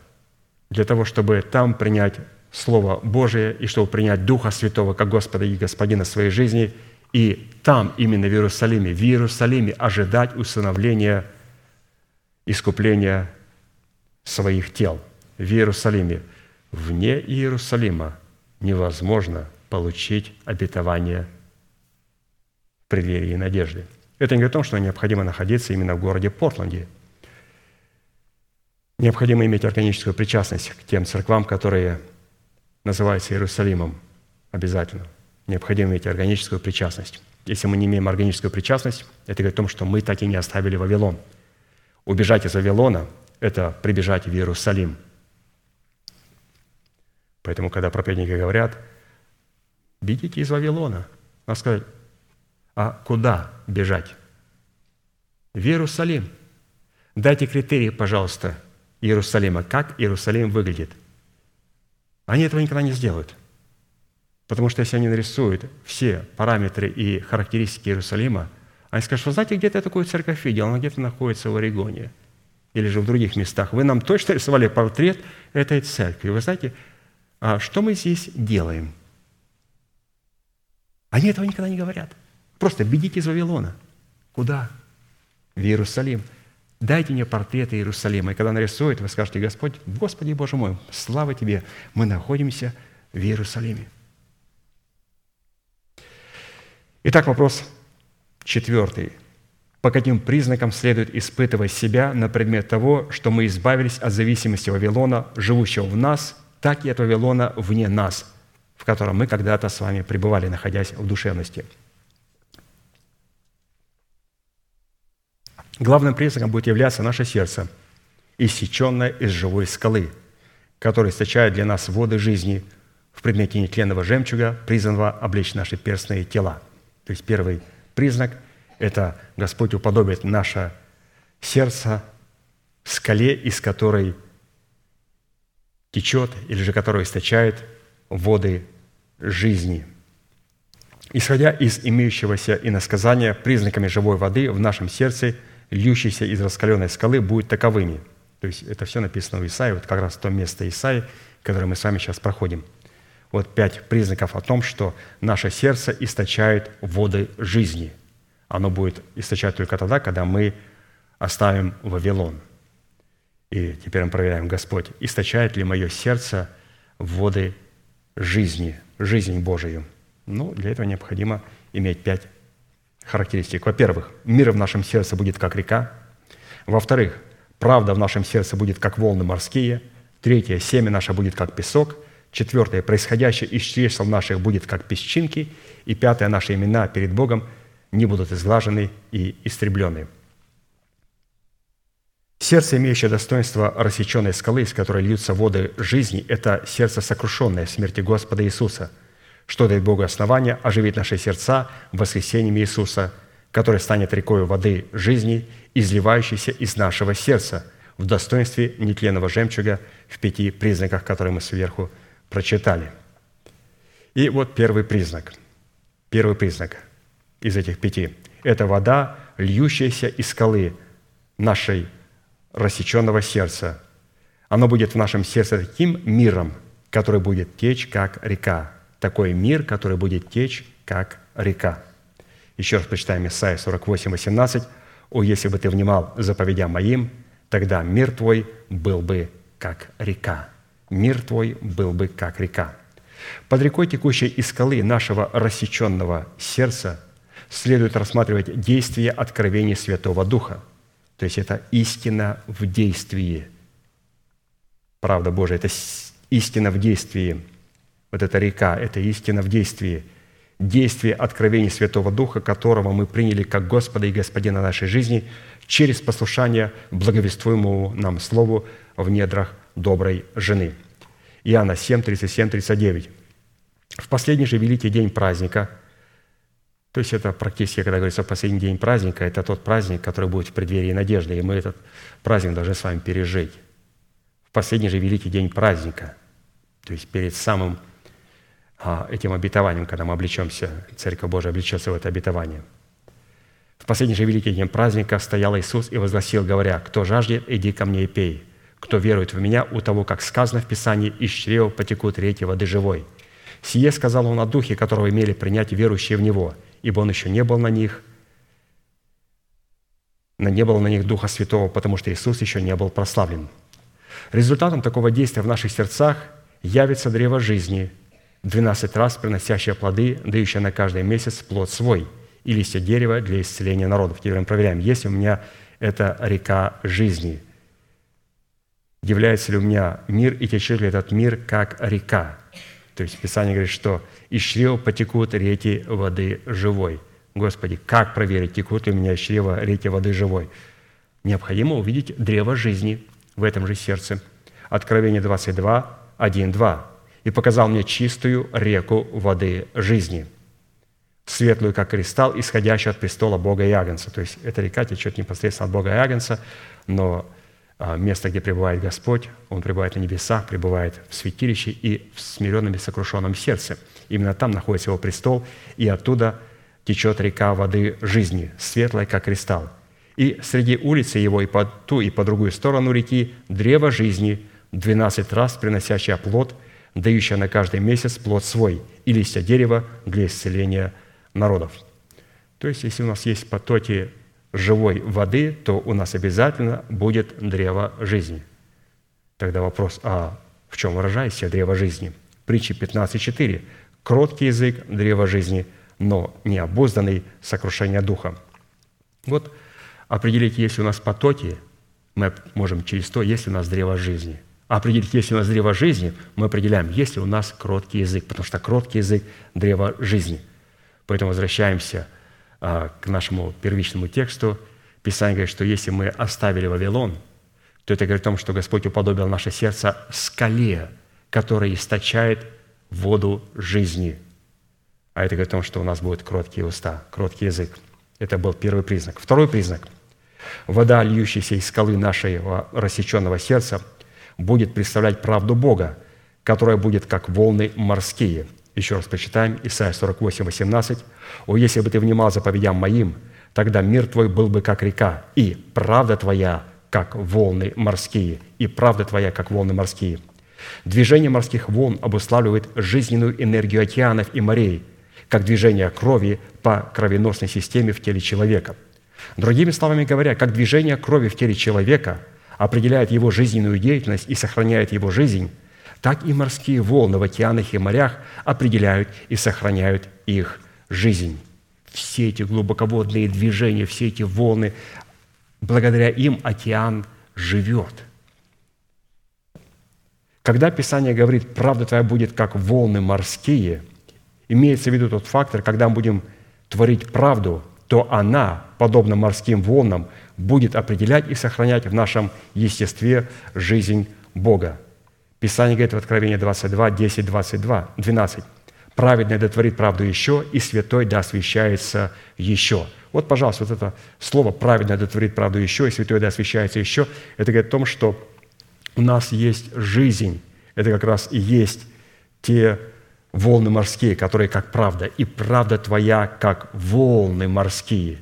для того, чтобы там принять Слово Божие и чтобы принять Духа Святого как Господа и Господина своей жизни, и там, именно в Иерусалиме, в Иерусалиме ожидать усыновления, искупления своих тел. В Иерусалиме. Вне Иерусалима невозможно получить обетование в преддверии надежды. Это не о том, что необходимо находиться именно в городе Портленде – Необходимо иметь органическую причастность к тем церквам, которые называются Иерусалимом. Обязательно. Необходимо иметь органическую причастность. Если мы не имеем органическую причастность, это говорит о том, что мы так и не оставили Вавилон. Убежать из Вавилона – это прибежать в Иерусалим. Поэтому, когда проповедники говорят, бегите из Вавилона, надо сказать, а куда бежать? В Иерусалим. Дайте критерии, пожалуйста, Иерусалима. Как Иерусалим выглядит? Они этого никогда не сделают. Потому что если они нарисуют все параметры и характеристики Иерусалима, они скажут, вы знаете, где-то я такую церковь видел, она где-то находится в Орегоне или же в других местах. Вы нам точно рисовали портрет этой церкви. Вы знаете, а что мы здесь делаем? Они этого никогда не говорят. Просто бегите из Вавилона. Куда? В Иерусалим. Дайте мне портреты Иерусалима. И когда нарисует, вы скажете, Господь, Господи Боже мой, слава Тебе, мы находимся в Иерусалиме. Итак, вопрос четвертый. По каким признакам следует испытывать себя на предмет того, что мы избавились от зависимости Вавилона, живущего в нас, так и от Вавилона вне нас, в котором мы когда-то с вами пребывали, находясь в душевности – Главным признаком будет являться наше сердце, иссеченное из живой скалы, которая источает для нас воды жизни в предмете нетленного жемчуга, призванного облечь наши перстные тела. То есть первый признак – это Господь уподобит наше сердце скале, из которой течет или же которая источает воды жизни. Исходя из имеющегося иносказания, признаками живой воды в нашем сердце – льющийся из раскаленной скалы, будет таковыми. То есть это все написано в Исаии, вот как раз то место Исаии, которое мы с вами сейчас проходим. Вот пять признаков о том, что наше сердце источает воды жизни. Оно будет источать только тогда, когда мы оставим Вавилон. И теперь мы проверяем, Господь, источает ли мое сердце воды жизни, жизнь Божию. Ну, для этого необходимо иметь пять характеристик. Во-первых, мир в нашем сердце будет как река. Во-вторых, правда в нашем сердце будет как волны морские. Третье, семя наше будет как песок. Четвертое, происходящее из чресел наших будет как песчинки. И пятое, наши имена перед Богом не будут изглажены и истреблены. Сердце, имеющее достоинство рассеченной скалы, из которой льются воды жизни, это сердце, сокрушенное в смерти Господа Иисуса – что дает Богу основание оживить наши сердца воскресением Иисуса, который станет рекой воды жизни, изливающейся из нашего сердца в достоинстве нетленного жемчуга в пяти признаках, которые мы сверху прочитали. И вот первый признак. Первый признак из этих пяти – это вода, льющаяся из скалы нашей рассеченного сердца. Оно будет в нашем сердце таким миром, который будет течь, как река, такой мир, который будет течь, как река. Еще раз прочитаем Исайя 48, 18. «О, если бы ты внимал заповедям моим, тогда мир твой был бы, как река». Мир твой был бы, как река. Под рекой, текущей из скалы нашего рассеченного сердца, следует рассматривать действие откровений Святого Духа. То есть это истина в действии. Правда Божия – это истина в действии – вот эта река, это истина в действии. Действие откровений Святого Духа, которого мы приняли как Господа и Господина нашей жизни через послушание благовествуемому нам Слову в недрах доброй жены. Иоанна 7, 37, 39. В последний же великий день праздника, то есть это практически, когда говорится последний день праздника, это тот праздник, который будет в преддверии надежды, и мы этот праздник должны с вами пережить. В последний же великий день праздника, то есть перед самым этим обетованием, когда мы облечемся, Церковь Божия облечется в это обетование. В последний же великий день праздника стоял Иисус и возгласил, говоря, «Кто жаждет, иди ко мне и пей. Кто верует в Меня, у того, как сказано в Писании, из чрева потекут реки воды живой». Сие сказал Он о Духе, которого имели принять верующие в Него, ибо Он еще не был на них, не было на них Духа Святого, потому что Иисус еще не был прославлен. Результатом такого действия в наших сердцах явится древо жизни – 12 раз приносящая плоды, дающая на каждый месяц плод свой, и листья дерева для исцеления народов. Теперь мы проверяем, есть ли у меня эта река жизни. Является ли у меня мир и течет ли этот мир как река? То есть Писание говорит, что из чрева потекут реки воды живой. Господи, как проверить, текут ли у меня из чрева реки воды живой? Необходимо увидеть древо жизни в этом же сердце. Откровение 22, 1, 2 и показал мне чистую реку воды жизни, светлую, как кристалл, исходящую от престола Бога и Агнца. То есть эта река течет непосредственно от Бога и Агнца, но а, место, где пребывает Господь, Он пребывает на небесах, пребывает в святилище и в смиренном и сокрушенном сердце. Именно там находится Его престол, и оттуда течет река воды жизни, светлая, как кристалл. И среди улицы его и по ту, и по другую сторону реки древо жизни, двенадцать раз приносящее плод, дающее на каждый месяц плод свой, и листья дерева для исцеления народов». То есть, если у нас есть потоки живой воды, то у нас обязательно будет древо жизни. Тогда вопрос, а в чем выражается древо жизни? Притча 15.4. «Кроткий язык – древо жизни, но необузданный – сокрушение духа». Вот определить, есть ли у нас потоки, мы можем через то, есть ли у нас древо жизни. А определить, есть ли у нас древо жизни, мы определяем, есть ли у нас кроткий язык, потому что кроткий язык – древо жизни. Поэтому возвращаемся а, к нашему первичному тексту. Писание говорит, что если мы оставили Вавилон, то это говорит о том, что Господь уподобил наше сердце скале, которая источает воду жизни. А это говорит о том, что у нас будут кроткие уста, кроткий язык. Это был первый признак. Второй признак. Вода, льющаяся из скалы нашего рассеченного сердца, будет представлять правду Бога, которая будет как волны морские. Еще раз прочитаем Исайя 48, 18. «О, если бы ты внимал заповедям моим, тогда мир твой был бы как река, и правда твоя, как волны морские, и правда твоя, как волны морские». Движение морских волн обуславливает жизненную энергию океанов и морей, как движение крови по кровеносной системе в теле человека. Другими словами говоря, как движение крови в теле человека определяет его жизненную деятельность и сохраняет его жизнь, так и морские волны в океанах и морях определяют и сохраняют их жизнь. Все эти глубоководные движения, все эти волны, благодаря им океан живет. Когда Писание говорит, правда твоя будет как волны морские, имеется в виду тот фактор, когда мы будем творить правду, то она, подобно морским волнам, будет определять и сохранять в нашем естестве жизнь Бога. Писание говорит в Откровении 22, 10, 22, 12. «Праведный дотворит правду еще, и святой да освящается еще». Вот, пожалуйста, вот это слово «праведный дотворит правду еще, и святой да освящается еще» это говорит о том, что у нас есть жизнь. Это как раз и есть те волны морские, которые как правда, и правда твоя, как волны морские.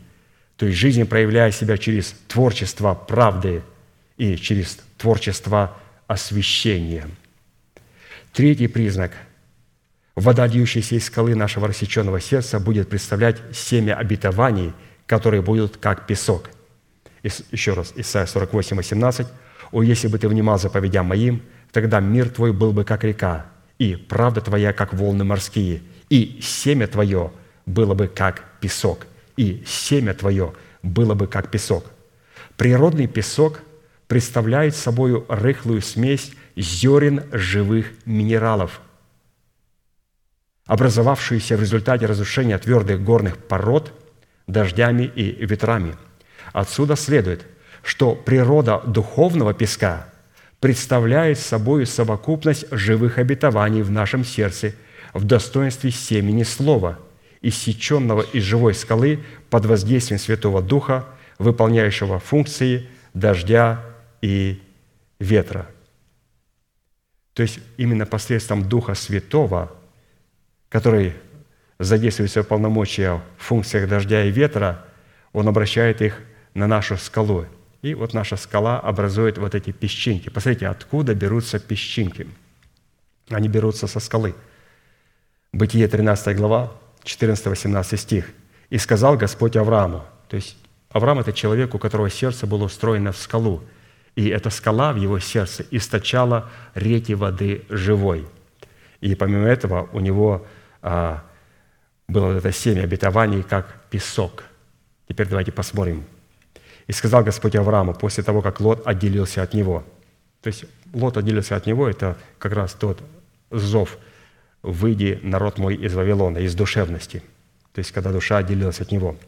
То есть жизнь проявляя себя через творчество правды и через творчество освящения. Третий признак. Вода, льющаяся из скалы нашего рассеченного сердца, будет представлять семя обетований, которые будут как песок. Еще раз, Исайя 48, 18. «О, если бы ты внимал заповедям моим, тогда мир твой был бы как река, и правда твоя, как волны морские, и семя твое было бы как песок, и семя твое было бы как песок». Природный песок представляет собой рыхлую смесь зерен живых минералов, образовавшуюся в результате разрушения твердых горных пород дождями и ветрами. Отсюда следует, что природа духовного песка представляет собой совокупность живых обетований в нашем сердце в достоинстве семени слова, иссеченного из живой скалы под воздействием Святого Духа, выполняющего функции дождя и ветра. То есть именно посредством Духа Святого, который задействует свои полномочия в функциях дождя и ветра, он обращает их на нашу скалу. И вот наша скала образует вот эти песчинки. Посмотрите, откуда берутся песчинки. Они берутся со скалы. Бытие 13 глава, 14-18 стих. «И сказал Господь Аврааму». То есть Авраам – это человек, у которого сердце было устроено в скалу – и эта скала в его сердце источала реки воды живой. И помимо этого у него а, было это семя обетований, как песок. Теперь давайте посмотрим. «И сказал Господь Аврааму после того, как Лот отделился от него». То есть Лот отделился от него – это как раз тот зов «Выйди, народ мой, из Вавилона, из душевности». То есть когда душа отделилась от него –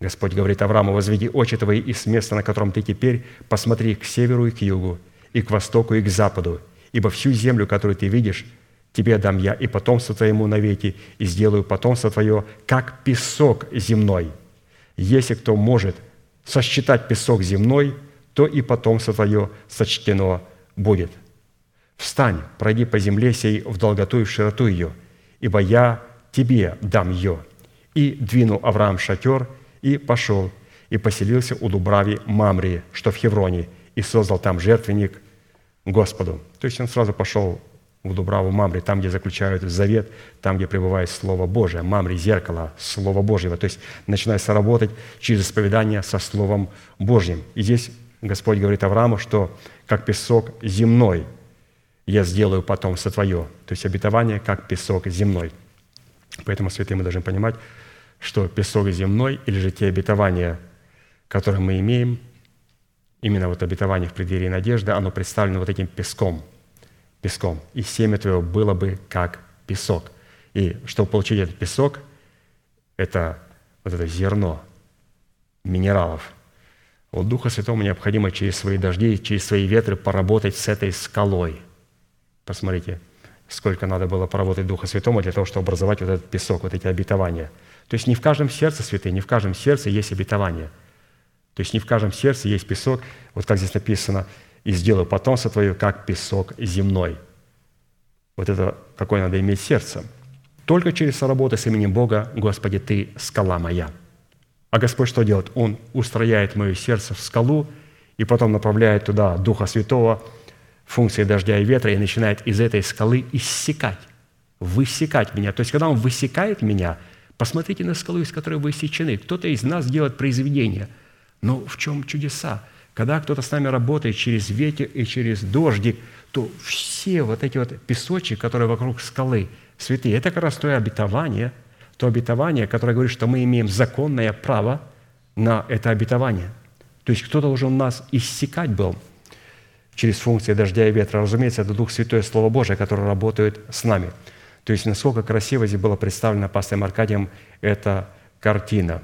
Господь говорит Аврааму, «Возведи очи твои и с места, на котором ты теперь, посмотри к северу и к югу, и к востоку и к западу, ибо всю землю, которую ты видишь, тебе дам я и потомство твоему навеки, и сделаю потомство твое, как песок земной. Если кто может сосчитать песок земной, то и потомство твое сочтено будет. Встань, пройди по земле сей в долготу и в широту ее, ибо я тебе дам ее». И двинул Авраам шатер, и пошел, и поселился у Дубрави Мамрии, что в Хевроне, и создал там жертвенник Господу. То есть он сразу пошел в Дубраву Мамри, там, где заключают завет, там, где пребывает Слово Божие. Мамри – зеркало Слова Божьего. То есть начинается работать через исповедание со Словом Божьим. И здесь Господь говорит Аврааму, что как песок земной я сделаю потомство твое. То есть обетование как песок земной. Поэтому, святые, мы должны понимать, что песок земной или же те обетования, которые мы имеем, именно вот обетование в преддверии надежды, оно представлено вот этим песком, песком. И семя твое было бы как песок. И чтобы получить этот песок, это вот это зерно минералов. Вот Духа Святому необходимо через свои дожди, через свои ветры поработать с этой скалой. Посмотрите, сколько надо было поработать Духа Святому для того, чтобы образовать вот этот песок, вот эти обетования. То есть не в каждом сердце, святые, не в каждом сердце есть обетование. То есть не в каждом сердце есть песок, вот как здесь написано, «И сделаю потомство твое, как песок земной». Вот это какое надо иметь сердце. Только через соработу с именем Бога, Господи, Ты – скала моя. А Господь что делает? Он устрояет мое сердце в скалу и потом направляет туда Духа Святого, функции дождя и ветра, и начинает из этой скалы иссекать, высекать меня. То есть, когда Он высекает меня, посмотрите на скалу, из которой вы иссечены. Кто-то из нас делает произведение. Но в чем чудеса? Когда кто-то с нами работает через ветер и через дождик, то все вот эти вот песочки, которые вокруг скалы, святые, это как раз то обетование, то обетование, которое говорит, что мы имеем законное право на это обетование. То есть кто-то уже у нас иссекать был – через функции дождя и ветра. Разумеется, это Дух Святой, Слово Божие, которое работает с нами. То есть насколько красиво здесь было представлено пастором Аркадием эта картина,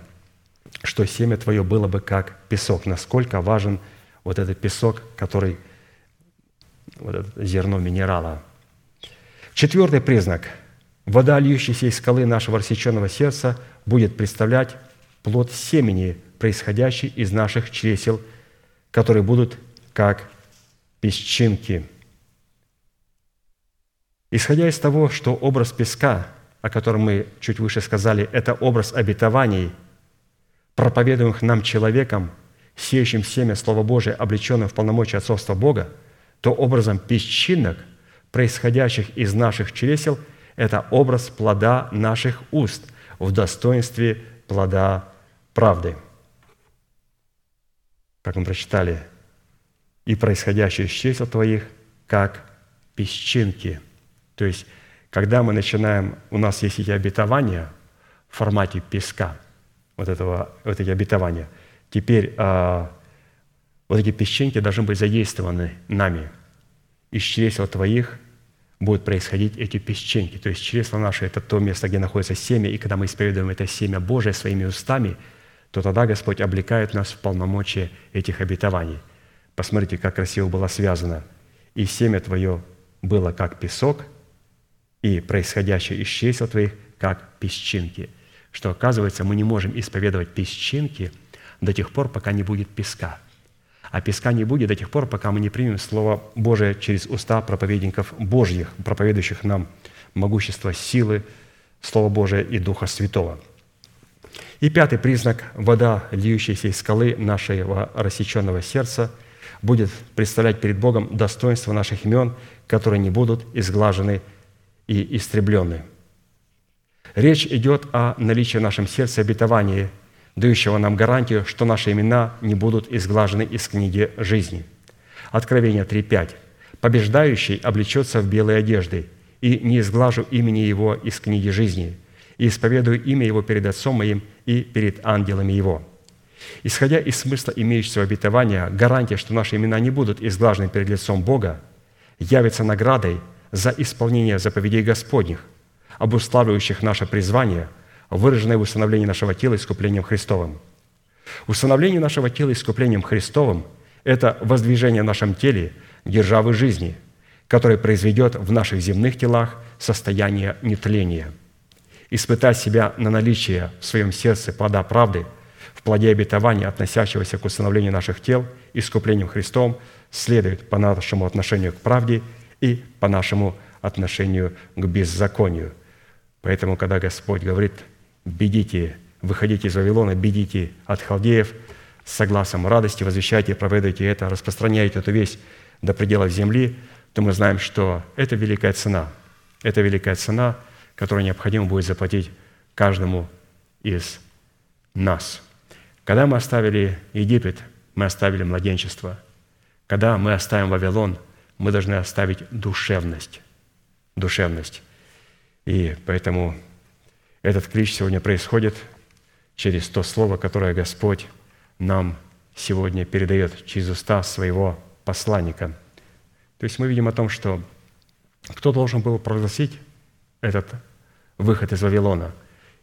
что семя твое было бы как песок. Насколько важен вот этот песок, который, вот это зерно минерала. Четвертый признак. Вода, льющаяся из скалы нашего рассеченного сердца, будет представлять плод семени, происходящий из наших чресел, которые будут как песчинки. Исходя из того, что образ песка, о котором мы чуть выше сказали, это образ обетований, проповедуемых нам человеком, сеющим семя Слова Божия, облеченным в полномочия отцовства Бога, то образом песчинок, происходящих из наших чресел, это образ плода наших уст в достоинстве плода правды. Как мы прочитали, и происходящее из чисел твоих, как песчинки. То есть, когда мы начинаем, у нас есть эти обетования в формате песка, вот, этого, вот эти обетования, теперь а, вот эти песчинки должны быть задействованы нами. Из чресел твоих будут происходить эти песчинки. То есть чресло наше – это то место, где находится семя, и когда мы исповедуем это семя Божие своими устами, то тогда Господь облекает нас в полномочия этих обетований – Посмотрите, как красиво было связано. «И семя твое было, как песок, и происходящее из чисел твоих, как песчинки». Что, оказывается, мы не можем исповедовать песчинки до тех пор, пока не будет песка. А песка не будет до тех пор, пока мы не примем Слово Божие через уста проповедников Божьих, проповедующих нам могущество силы, Слово Божие и Духа Святого. И пятый признак – вода, льющаяся из скалы нашего рассеченного сердца – будет представлять перед Богом достоинство наших имен, которые не будут изглажены и истреблены. Речь идет о наличии в нашем сердце обетования, дающего нам гарантию, что наши имена не будут изглажены из книги жизни. Откровение 3.5. «Побеждающий облечется в белые одежды, и не изглажу имени его из книги жизни, и исповедую имя его перед Отцом моим и перед ангелами его». Исходя из смысла имеющегося обетования, гарантия, что наши имена не будут изглажены перед лицом Бога, явится наградой за исполнение заповедей Господних, обуславливающих наше призвание, выраженное в установлении нашего тела искуплением Христовым. Установление нашего тела искуплением Христовым – это воздвижение в нашем теле державы жизни, которое произведет в наших земных телах состояние нетления. Испытать себя на наличие в своем сердце плода правды – в плоде обетования, относящегося к усыновлению наших тел, искуплением Христом, следует по нашему отношению к правде и по нашему отношению к беззаконию. Поэтому, когда Господь говорит, бегите, выходите из Вавилона, бегите от халдеев, с глазом радости, возвещайте, проповедуйте это, распространяйте эту весть до пределов земли, то мы знаем, что это великая цена. Это великая цена, которую необходимо будет заплатить каждому из нас. Когда мы оставили Египет, мы оставили младенчество. Когда мы оставим Вавилон, мы должны оставить душевность. Душевность. И поэтому этот клич сегодня происходит через то слово, которое Господь нам сегодня передает через уста своего посланника. То есть мы видим о том, что кто должен был прогласить этот выход из Вавилона.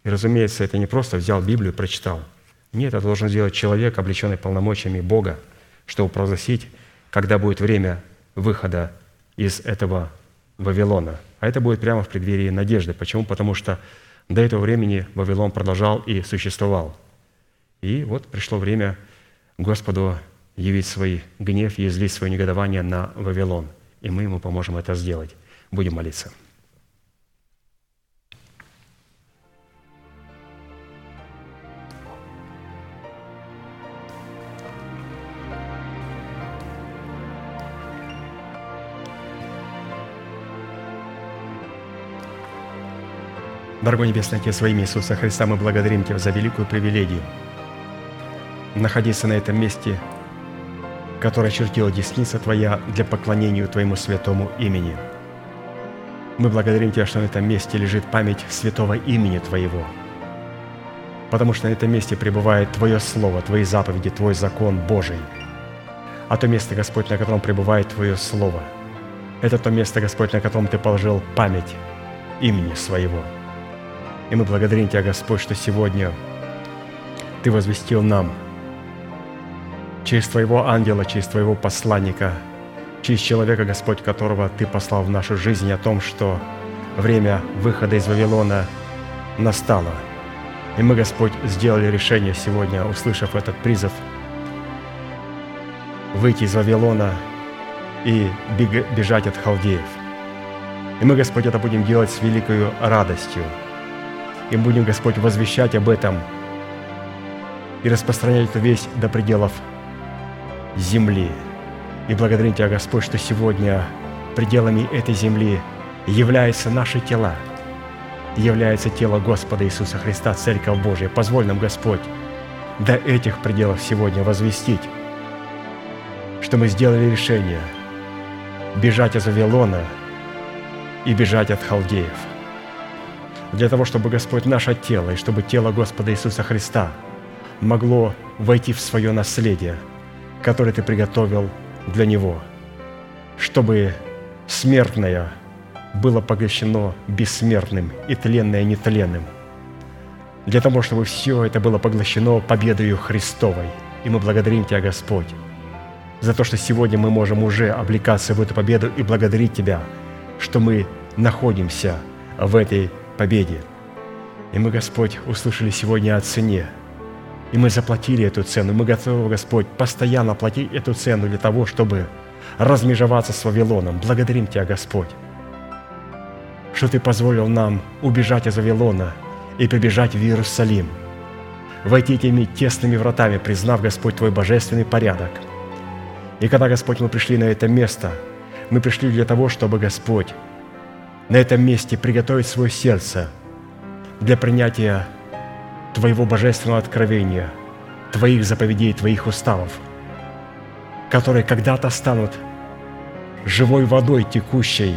И, разумеется, это не просто взял Библию и прочитал. Нет, это должен сделать человек, облеченный полномочиями Бога, чтобы прогласить, когда будет время выхода из этого Вавилона. А это будет прямо в преддверии надежды. Почему? Потому что до этого времени Вавилон продолжал и существовал. И вот пришло время Господу явить свой гнев и излить свое негодование на Вавилон. И мы ему поможем это сделать. Будем молиться. Дорогой Небесный Отец, во имя Иисуса Христа мы благодарим Тебя за великую привилегию находиться на этом месте, которое чертила десница Твоя для поклонения Твоему святому имени. Мы благодарим Тебя, что на этом месте лежит память святого имени Твоего, потому что на этом месте пребывает Твое Слово, Твои заповеди, Твой закон Божий. А то место, Господь, на котором пребывает Твое Слово, это то место, Господь, на котором Ты положил память имени Своего – и мы благодарим Тебя, Господь, что сегодня Ты возвестил нам через Твоего ангела, через Твоего посланника, через человека, Господь, которого Ты послал в нашу жизнь о том, что время выхода из Вавилона настало. И мы, Господь, сделали решение сегодня, услышав этот призыв, выйти из Вавилона и бежать от халдеев. И мы, Господь, это будем делать с великой радостью – и будем, Господь, возвещать об этом и распространять эту весть до пределов земли. И благодарим Тебя, Господь, что сегодня пределами этой земли являются наши тела, является тело Господа Иисуса Христа, Церковь Божия. Позволь нам, Господь, до этих пределов сегодня возвестить, что мы сделали решение бежать из Вавилона и бежать от халдеев – для того, чтобы, Господь, наше тело и чтобы тело Господа Иисуса Христа могло войти в свое наследие, которое Ты приготовил для Него, чтобы смертное было поглощено бессмертным и тленное нетленным, для того, чтобы все это было поглощено победою Христовой. И мы благодарим Тебя, Господь, за то, что сегодня мы можем уже облекаться в эту победу и благодарить Тебя, что мы находимся в этой победе. И мы, Господь, услышали сегодня о цене. И мы заплатили эту цену. Мы готовы, Господь, постоянно платить эту цену для того, чтобы размежеваться с Вавилоном. Благодарим Тебя, Господь, что Ты позволил нам убежать из Вавилона и прибежать в Иерусалим, войти этими тесными вратами, признав, Господь, Твой божественный порядок. И когда, Господь, мы пришли на это место, мы пришли для того, чтобы, Господь, на этом месте приготовить свое сердце для принятия Твоего божественного откровения, Твоих заповедей, Твоих уставов, которые когда-то станут живой водой, текущей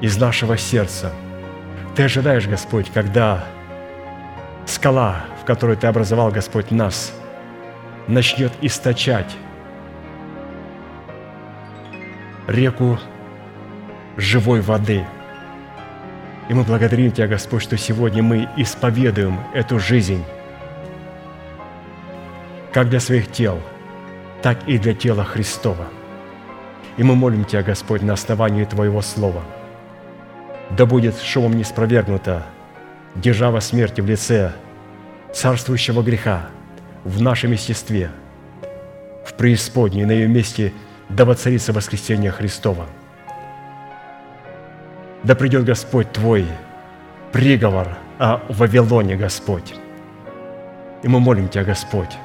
из нашего сердца. Ты ожидаешь, Господь, когда скала, в которой Ты образовал, Господь, нас, начнет источать реку живой воды. И мы благодарим Тебя, Господь, что сегодня мы исповедуем эту жизнь как для своих тел, так и для тела Христова. И мы молим Тебя, Господь, на основании Твоего Слова. Да будет шумом не спровергнута держава смерти в лице царствующего греха в нашем естестве, в преисподней, на ее месте да воцарится воскресение Христова. Да придет Господь Твой приговор о Вавилоне, Господь. И мы молим Тебя, Господь,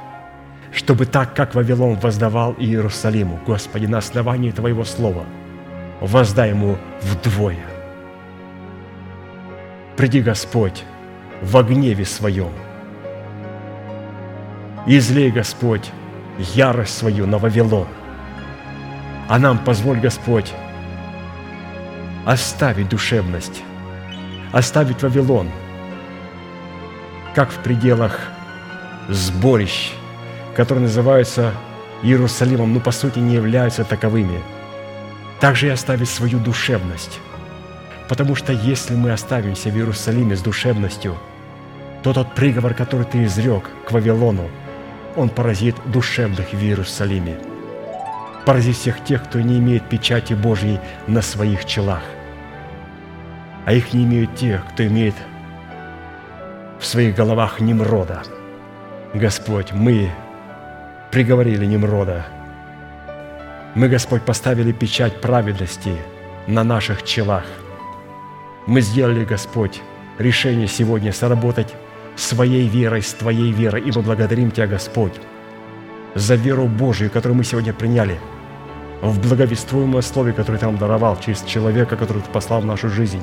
чтобы так, как Вавилон воздавал Иерусалиму, Господи, на основании Твоего Слова, воздай ему вдвое. Приди, Господь, во гневе Своем. И излей, Господь, ярость свою на Вавилон. А нам позволь, Господь, оставить душевность, оставить Вавилон, как в пределах сборищ, которые называются Иерусалимом, но по сути не являются таковыми. Также и оставить свою душевность. Потому что если мы оставимся в Иерусалиме с душевностью, то тот приговор, который ты изрек к Вавилону, он поразит душевных в Иерусалиме. Поразит всех тех, кто не имеет печати Божьей на своих челах. А их не имеют те, кто имеет в своих головах Немрода. Господь, мы приговорили Немрода. Мы, Господь, поставили печать праведности на наших челах. Мы сделали, Господь, решение сегодня соработать своей верой с Твоей верой. И мы благодарим Тебя, Господь, за веру Божию, которую мы сегодня приняли, в благовествуемое Слове, которое Ты нам даровал через человека, который Ты послал в нашу жизнь.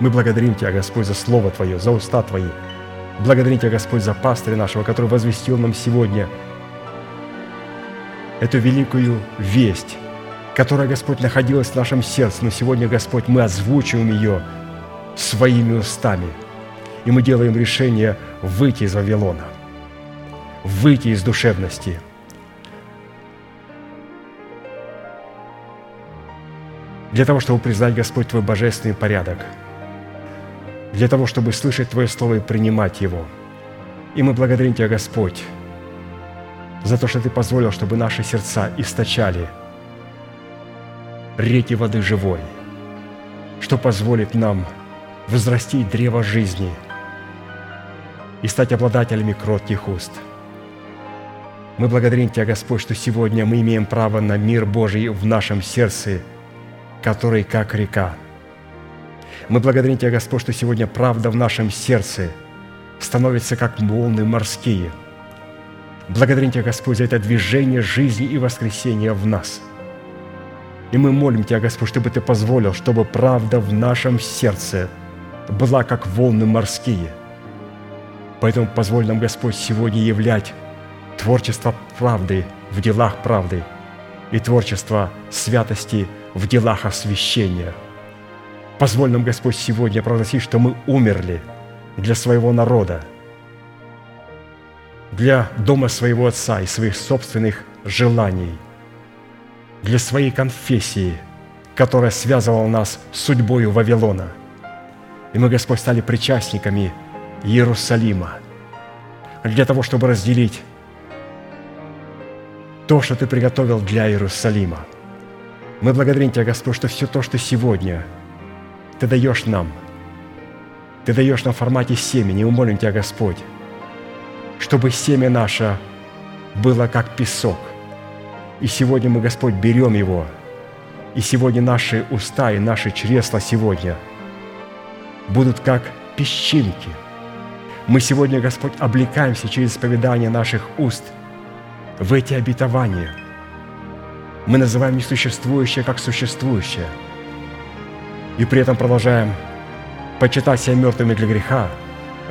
Мы благодарим Тебя, Господь, за Слово Твое, за уста Твои. Благодарим Тебя, Господь, за пастыря нашего, который возвестил нам сегодня эту великую весть, которая, Господь, находилась в нашем сердце, но сегодня, Господь, мы озвучиваем ее своими устами. И мы делаем решение выйти из Вавилона, выйти из душевности, для того, чтобы признать, Господь, Твой божественный порядок, для того, чтобы слышать Твое Слово и принимать его. И мы благодарим Тебя, Господь, за то, что Ты позволил, чтобы наши сердца источали реки воды живой, что позволит нам возрастить древо жизни и стать обладателями кротких уст. Мы благодарим Тебя, Господь, что сегодня мы имеем право на мир Божий в нашем сердце, который как река. Мы благодарим Тебя, Господь, что сегодня правда в нашем сердце становится как волны морские. Благодарим Тебя, Господь, за это движение жизни и воскресения в нас. И мы молим Тебя, Господь, чтобы Ты позволил, чтобы правда в нашем сердце была как волны морские. Поэтому позволь нам, Господь, сегодня являть творчество правды в делах правды и творчество святости в делах освящения. Позволь нам, Господь, сегодня провозгласить, что мы умерли для своего народа, для дома своего Отца и своих собственных желаний, для своей конфессии, которая связывала нас с судьбою Вавилона. И мы, Господь, стали причастниками Иерусалима для того, чтобы разделить то, что Ты приготовил для Иерусалима. Мы благодарим Тебя, Господь, что все то, что сегодня Ты даешь нам, Ты даешь нам в формате семени. Мы молим Тебя, Господь, чтобы семя наше было как песок. И сегодня мы, Господь, берем его. И сегодня наши уста и наши чресла сегодня будут как песчинки. Мы сегодня, Господь, облекаемся через исповедание наших уст в эти обетования. Мы называем несуществующее как существующее. И при этом продолжаем почитать себя мертвыми для греха,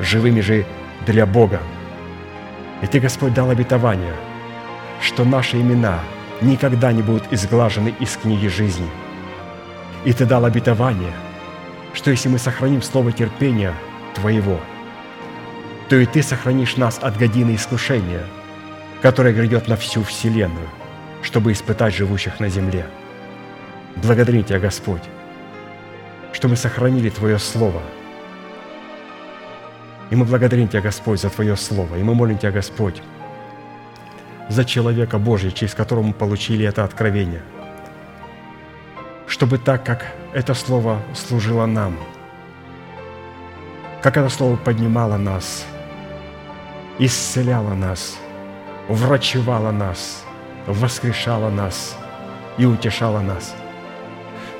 живыми же для Бога. И Ты, Господь, дал обетование, что наши имена никогда не будут изглажены из книги жизни. И Ты дал обетование, что если мы сохраним слово терпения Твоего, то и Ты сохранишь нас от годины искушения, которое грядет на всю вселенную, чтобы испытать живущих на земле. Благодарим Тебя, Господь, что мы сохранили Твое Слово – и мы благодарим Тебя, Господь, за Твое Слово. И мы молим Тебя, Господь, за человека Божия, через которого мы получили это откровение. Чтобы так, как это Слово служило нам, как это Слово поднимало нас исцеляла нас, врачевала нас, воскрешала нас и утешала нас –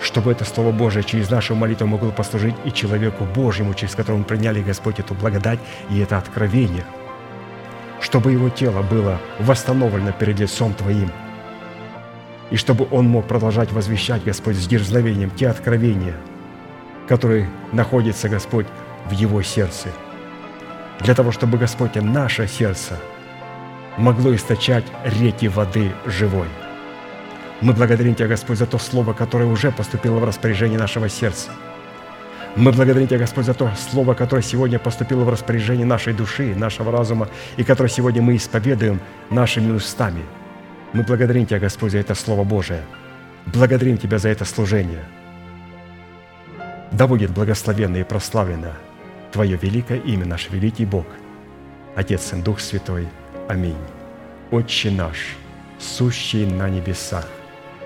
чтобы это Слово Божие через нашу молитву могло послужить и человеку Божьему, через которого мы приняли, Господь, эту благодать и это откровение, чтобы его тело было восстановлено перед лицом Твоим, и чтобы он мог продолжать возвещать, Господь, с дерзновением те откровения, которые находятся, Господь, в его сердце, для того, чтобы, Господь, наше сердце могло источать реки воды живой – мы благодарим Тебя, Господь, за то Слово, которое уже поступило в распоряжение нашего сердца. Мы благодарим Тебя, Господь, за то Слово, которое сегодня поступило в распоряжение нашей души, нашего разума, и которое сегодня мы исповедуем нашими устами. Мы благодарим Тебя, Господь, за это Слово Божие. Благодарим Тебя за это служение. Да будет благословенно и прославлено Твое великое имя, наш великий Бог, Отец и Дух Святой. Аминь. Отче наш, сущий на небесах,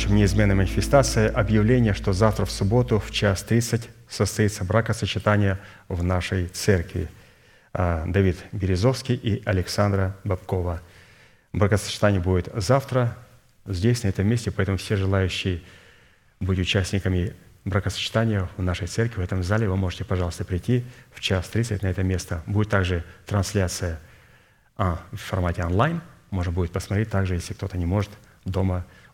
Закончим неизменной манифестацией, объявление, что завтра в субботу в час 30 состоится бракосочетание в нашей церкви. А, Давид Березовский и Александра Бабкова. Бракосочетание будет завтра здесь, на этом месте, поэтому все желающие быть участниками бракосочетания в нашей церкви, в этом зале, вы можете, пожалуйста, прийти в час 30 на это место. Будет также трансляция а, в формате онлайн. Можно будет посмотреть также, если кто-то не может, дома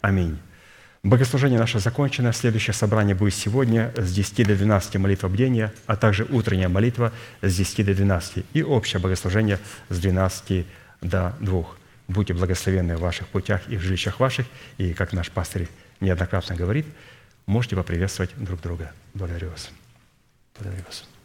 Аминь. Богослужение наше закончено. Следующее собрание будет сегодня с 10 до 12 молитва бдения, а также утренняя молитва с 10 до 12 и общее богослужение с 12 до 2. Будьте благословенны в ваших путях и в жилищах ваших. И, как наш пастырь неоднократно говорит, можете поприветствовать друг друга. Благодарю вас. Благодарю вас.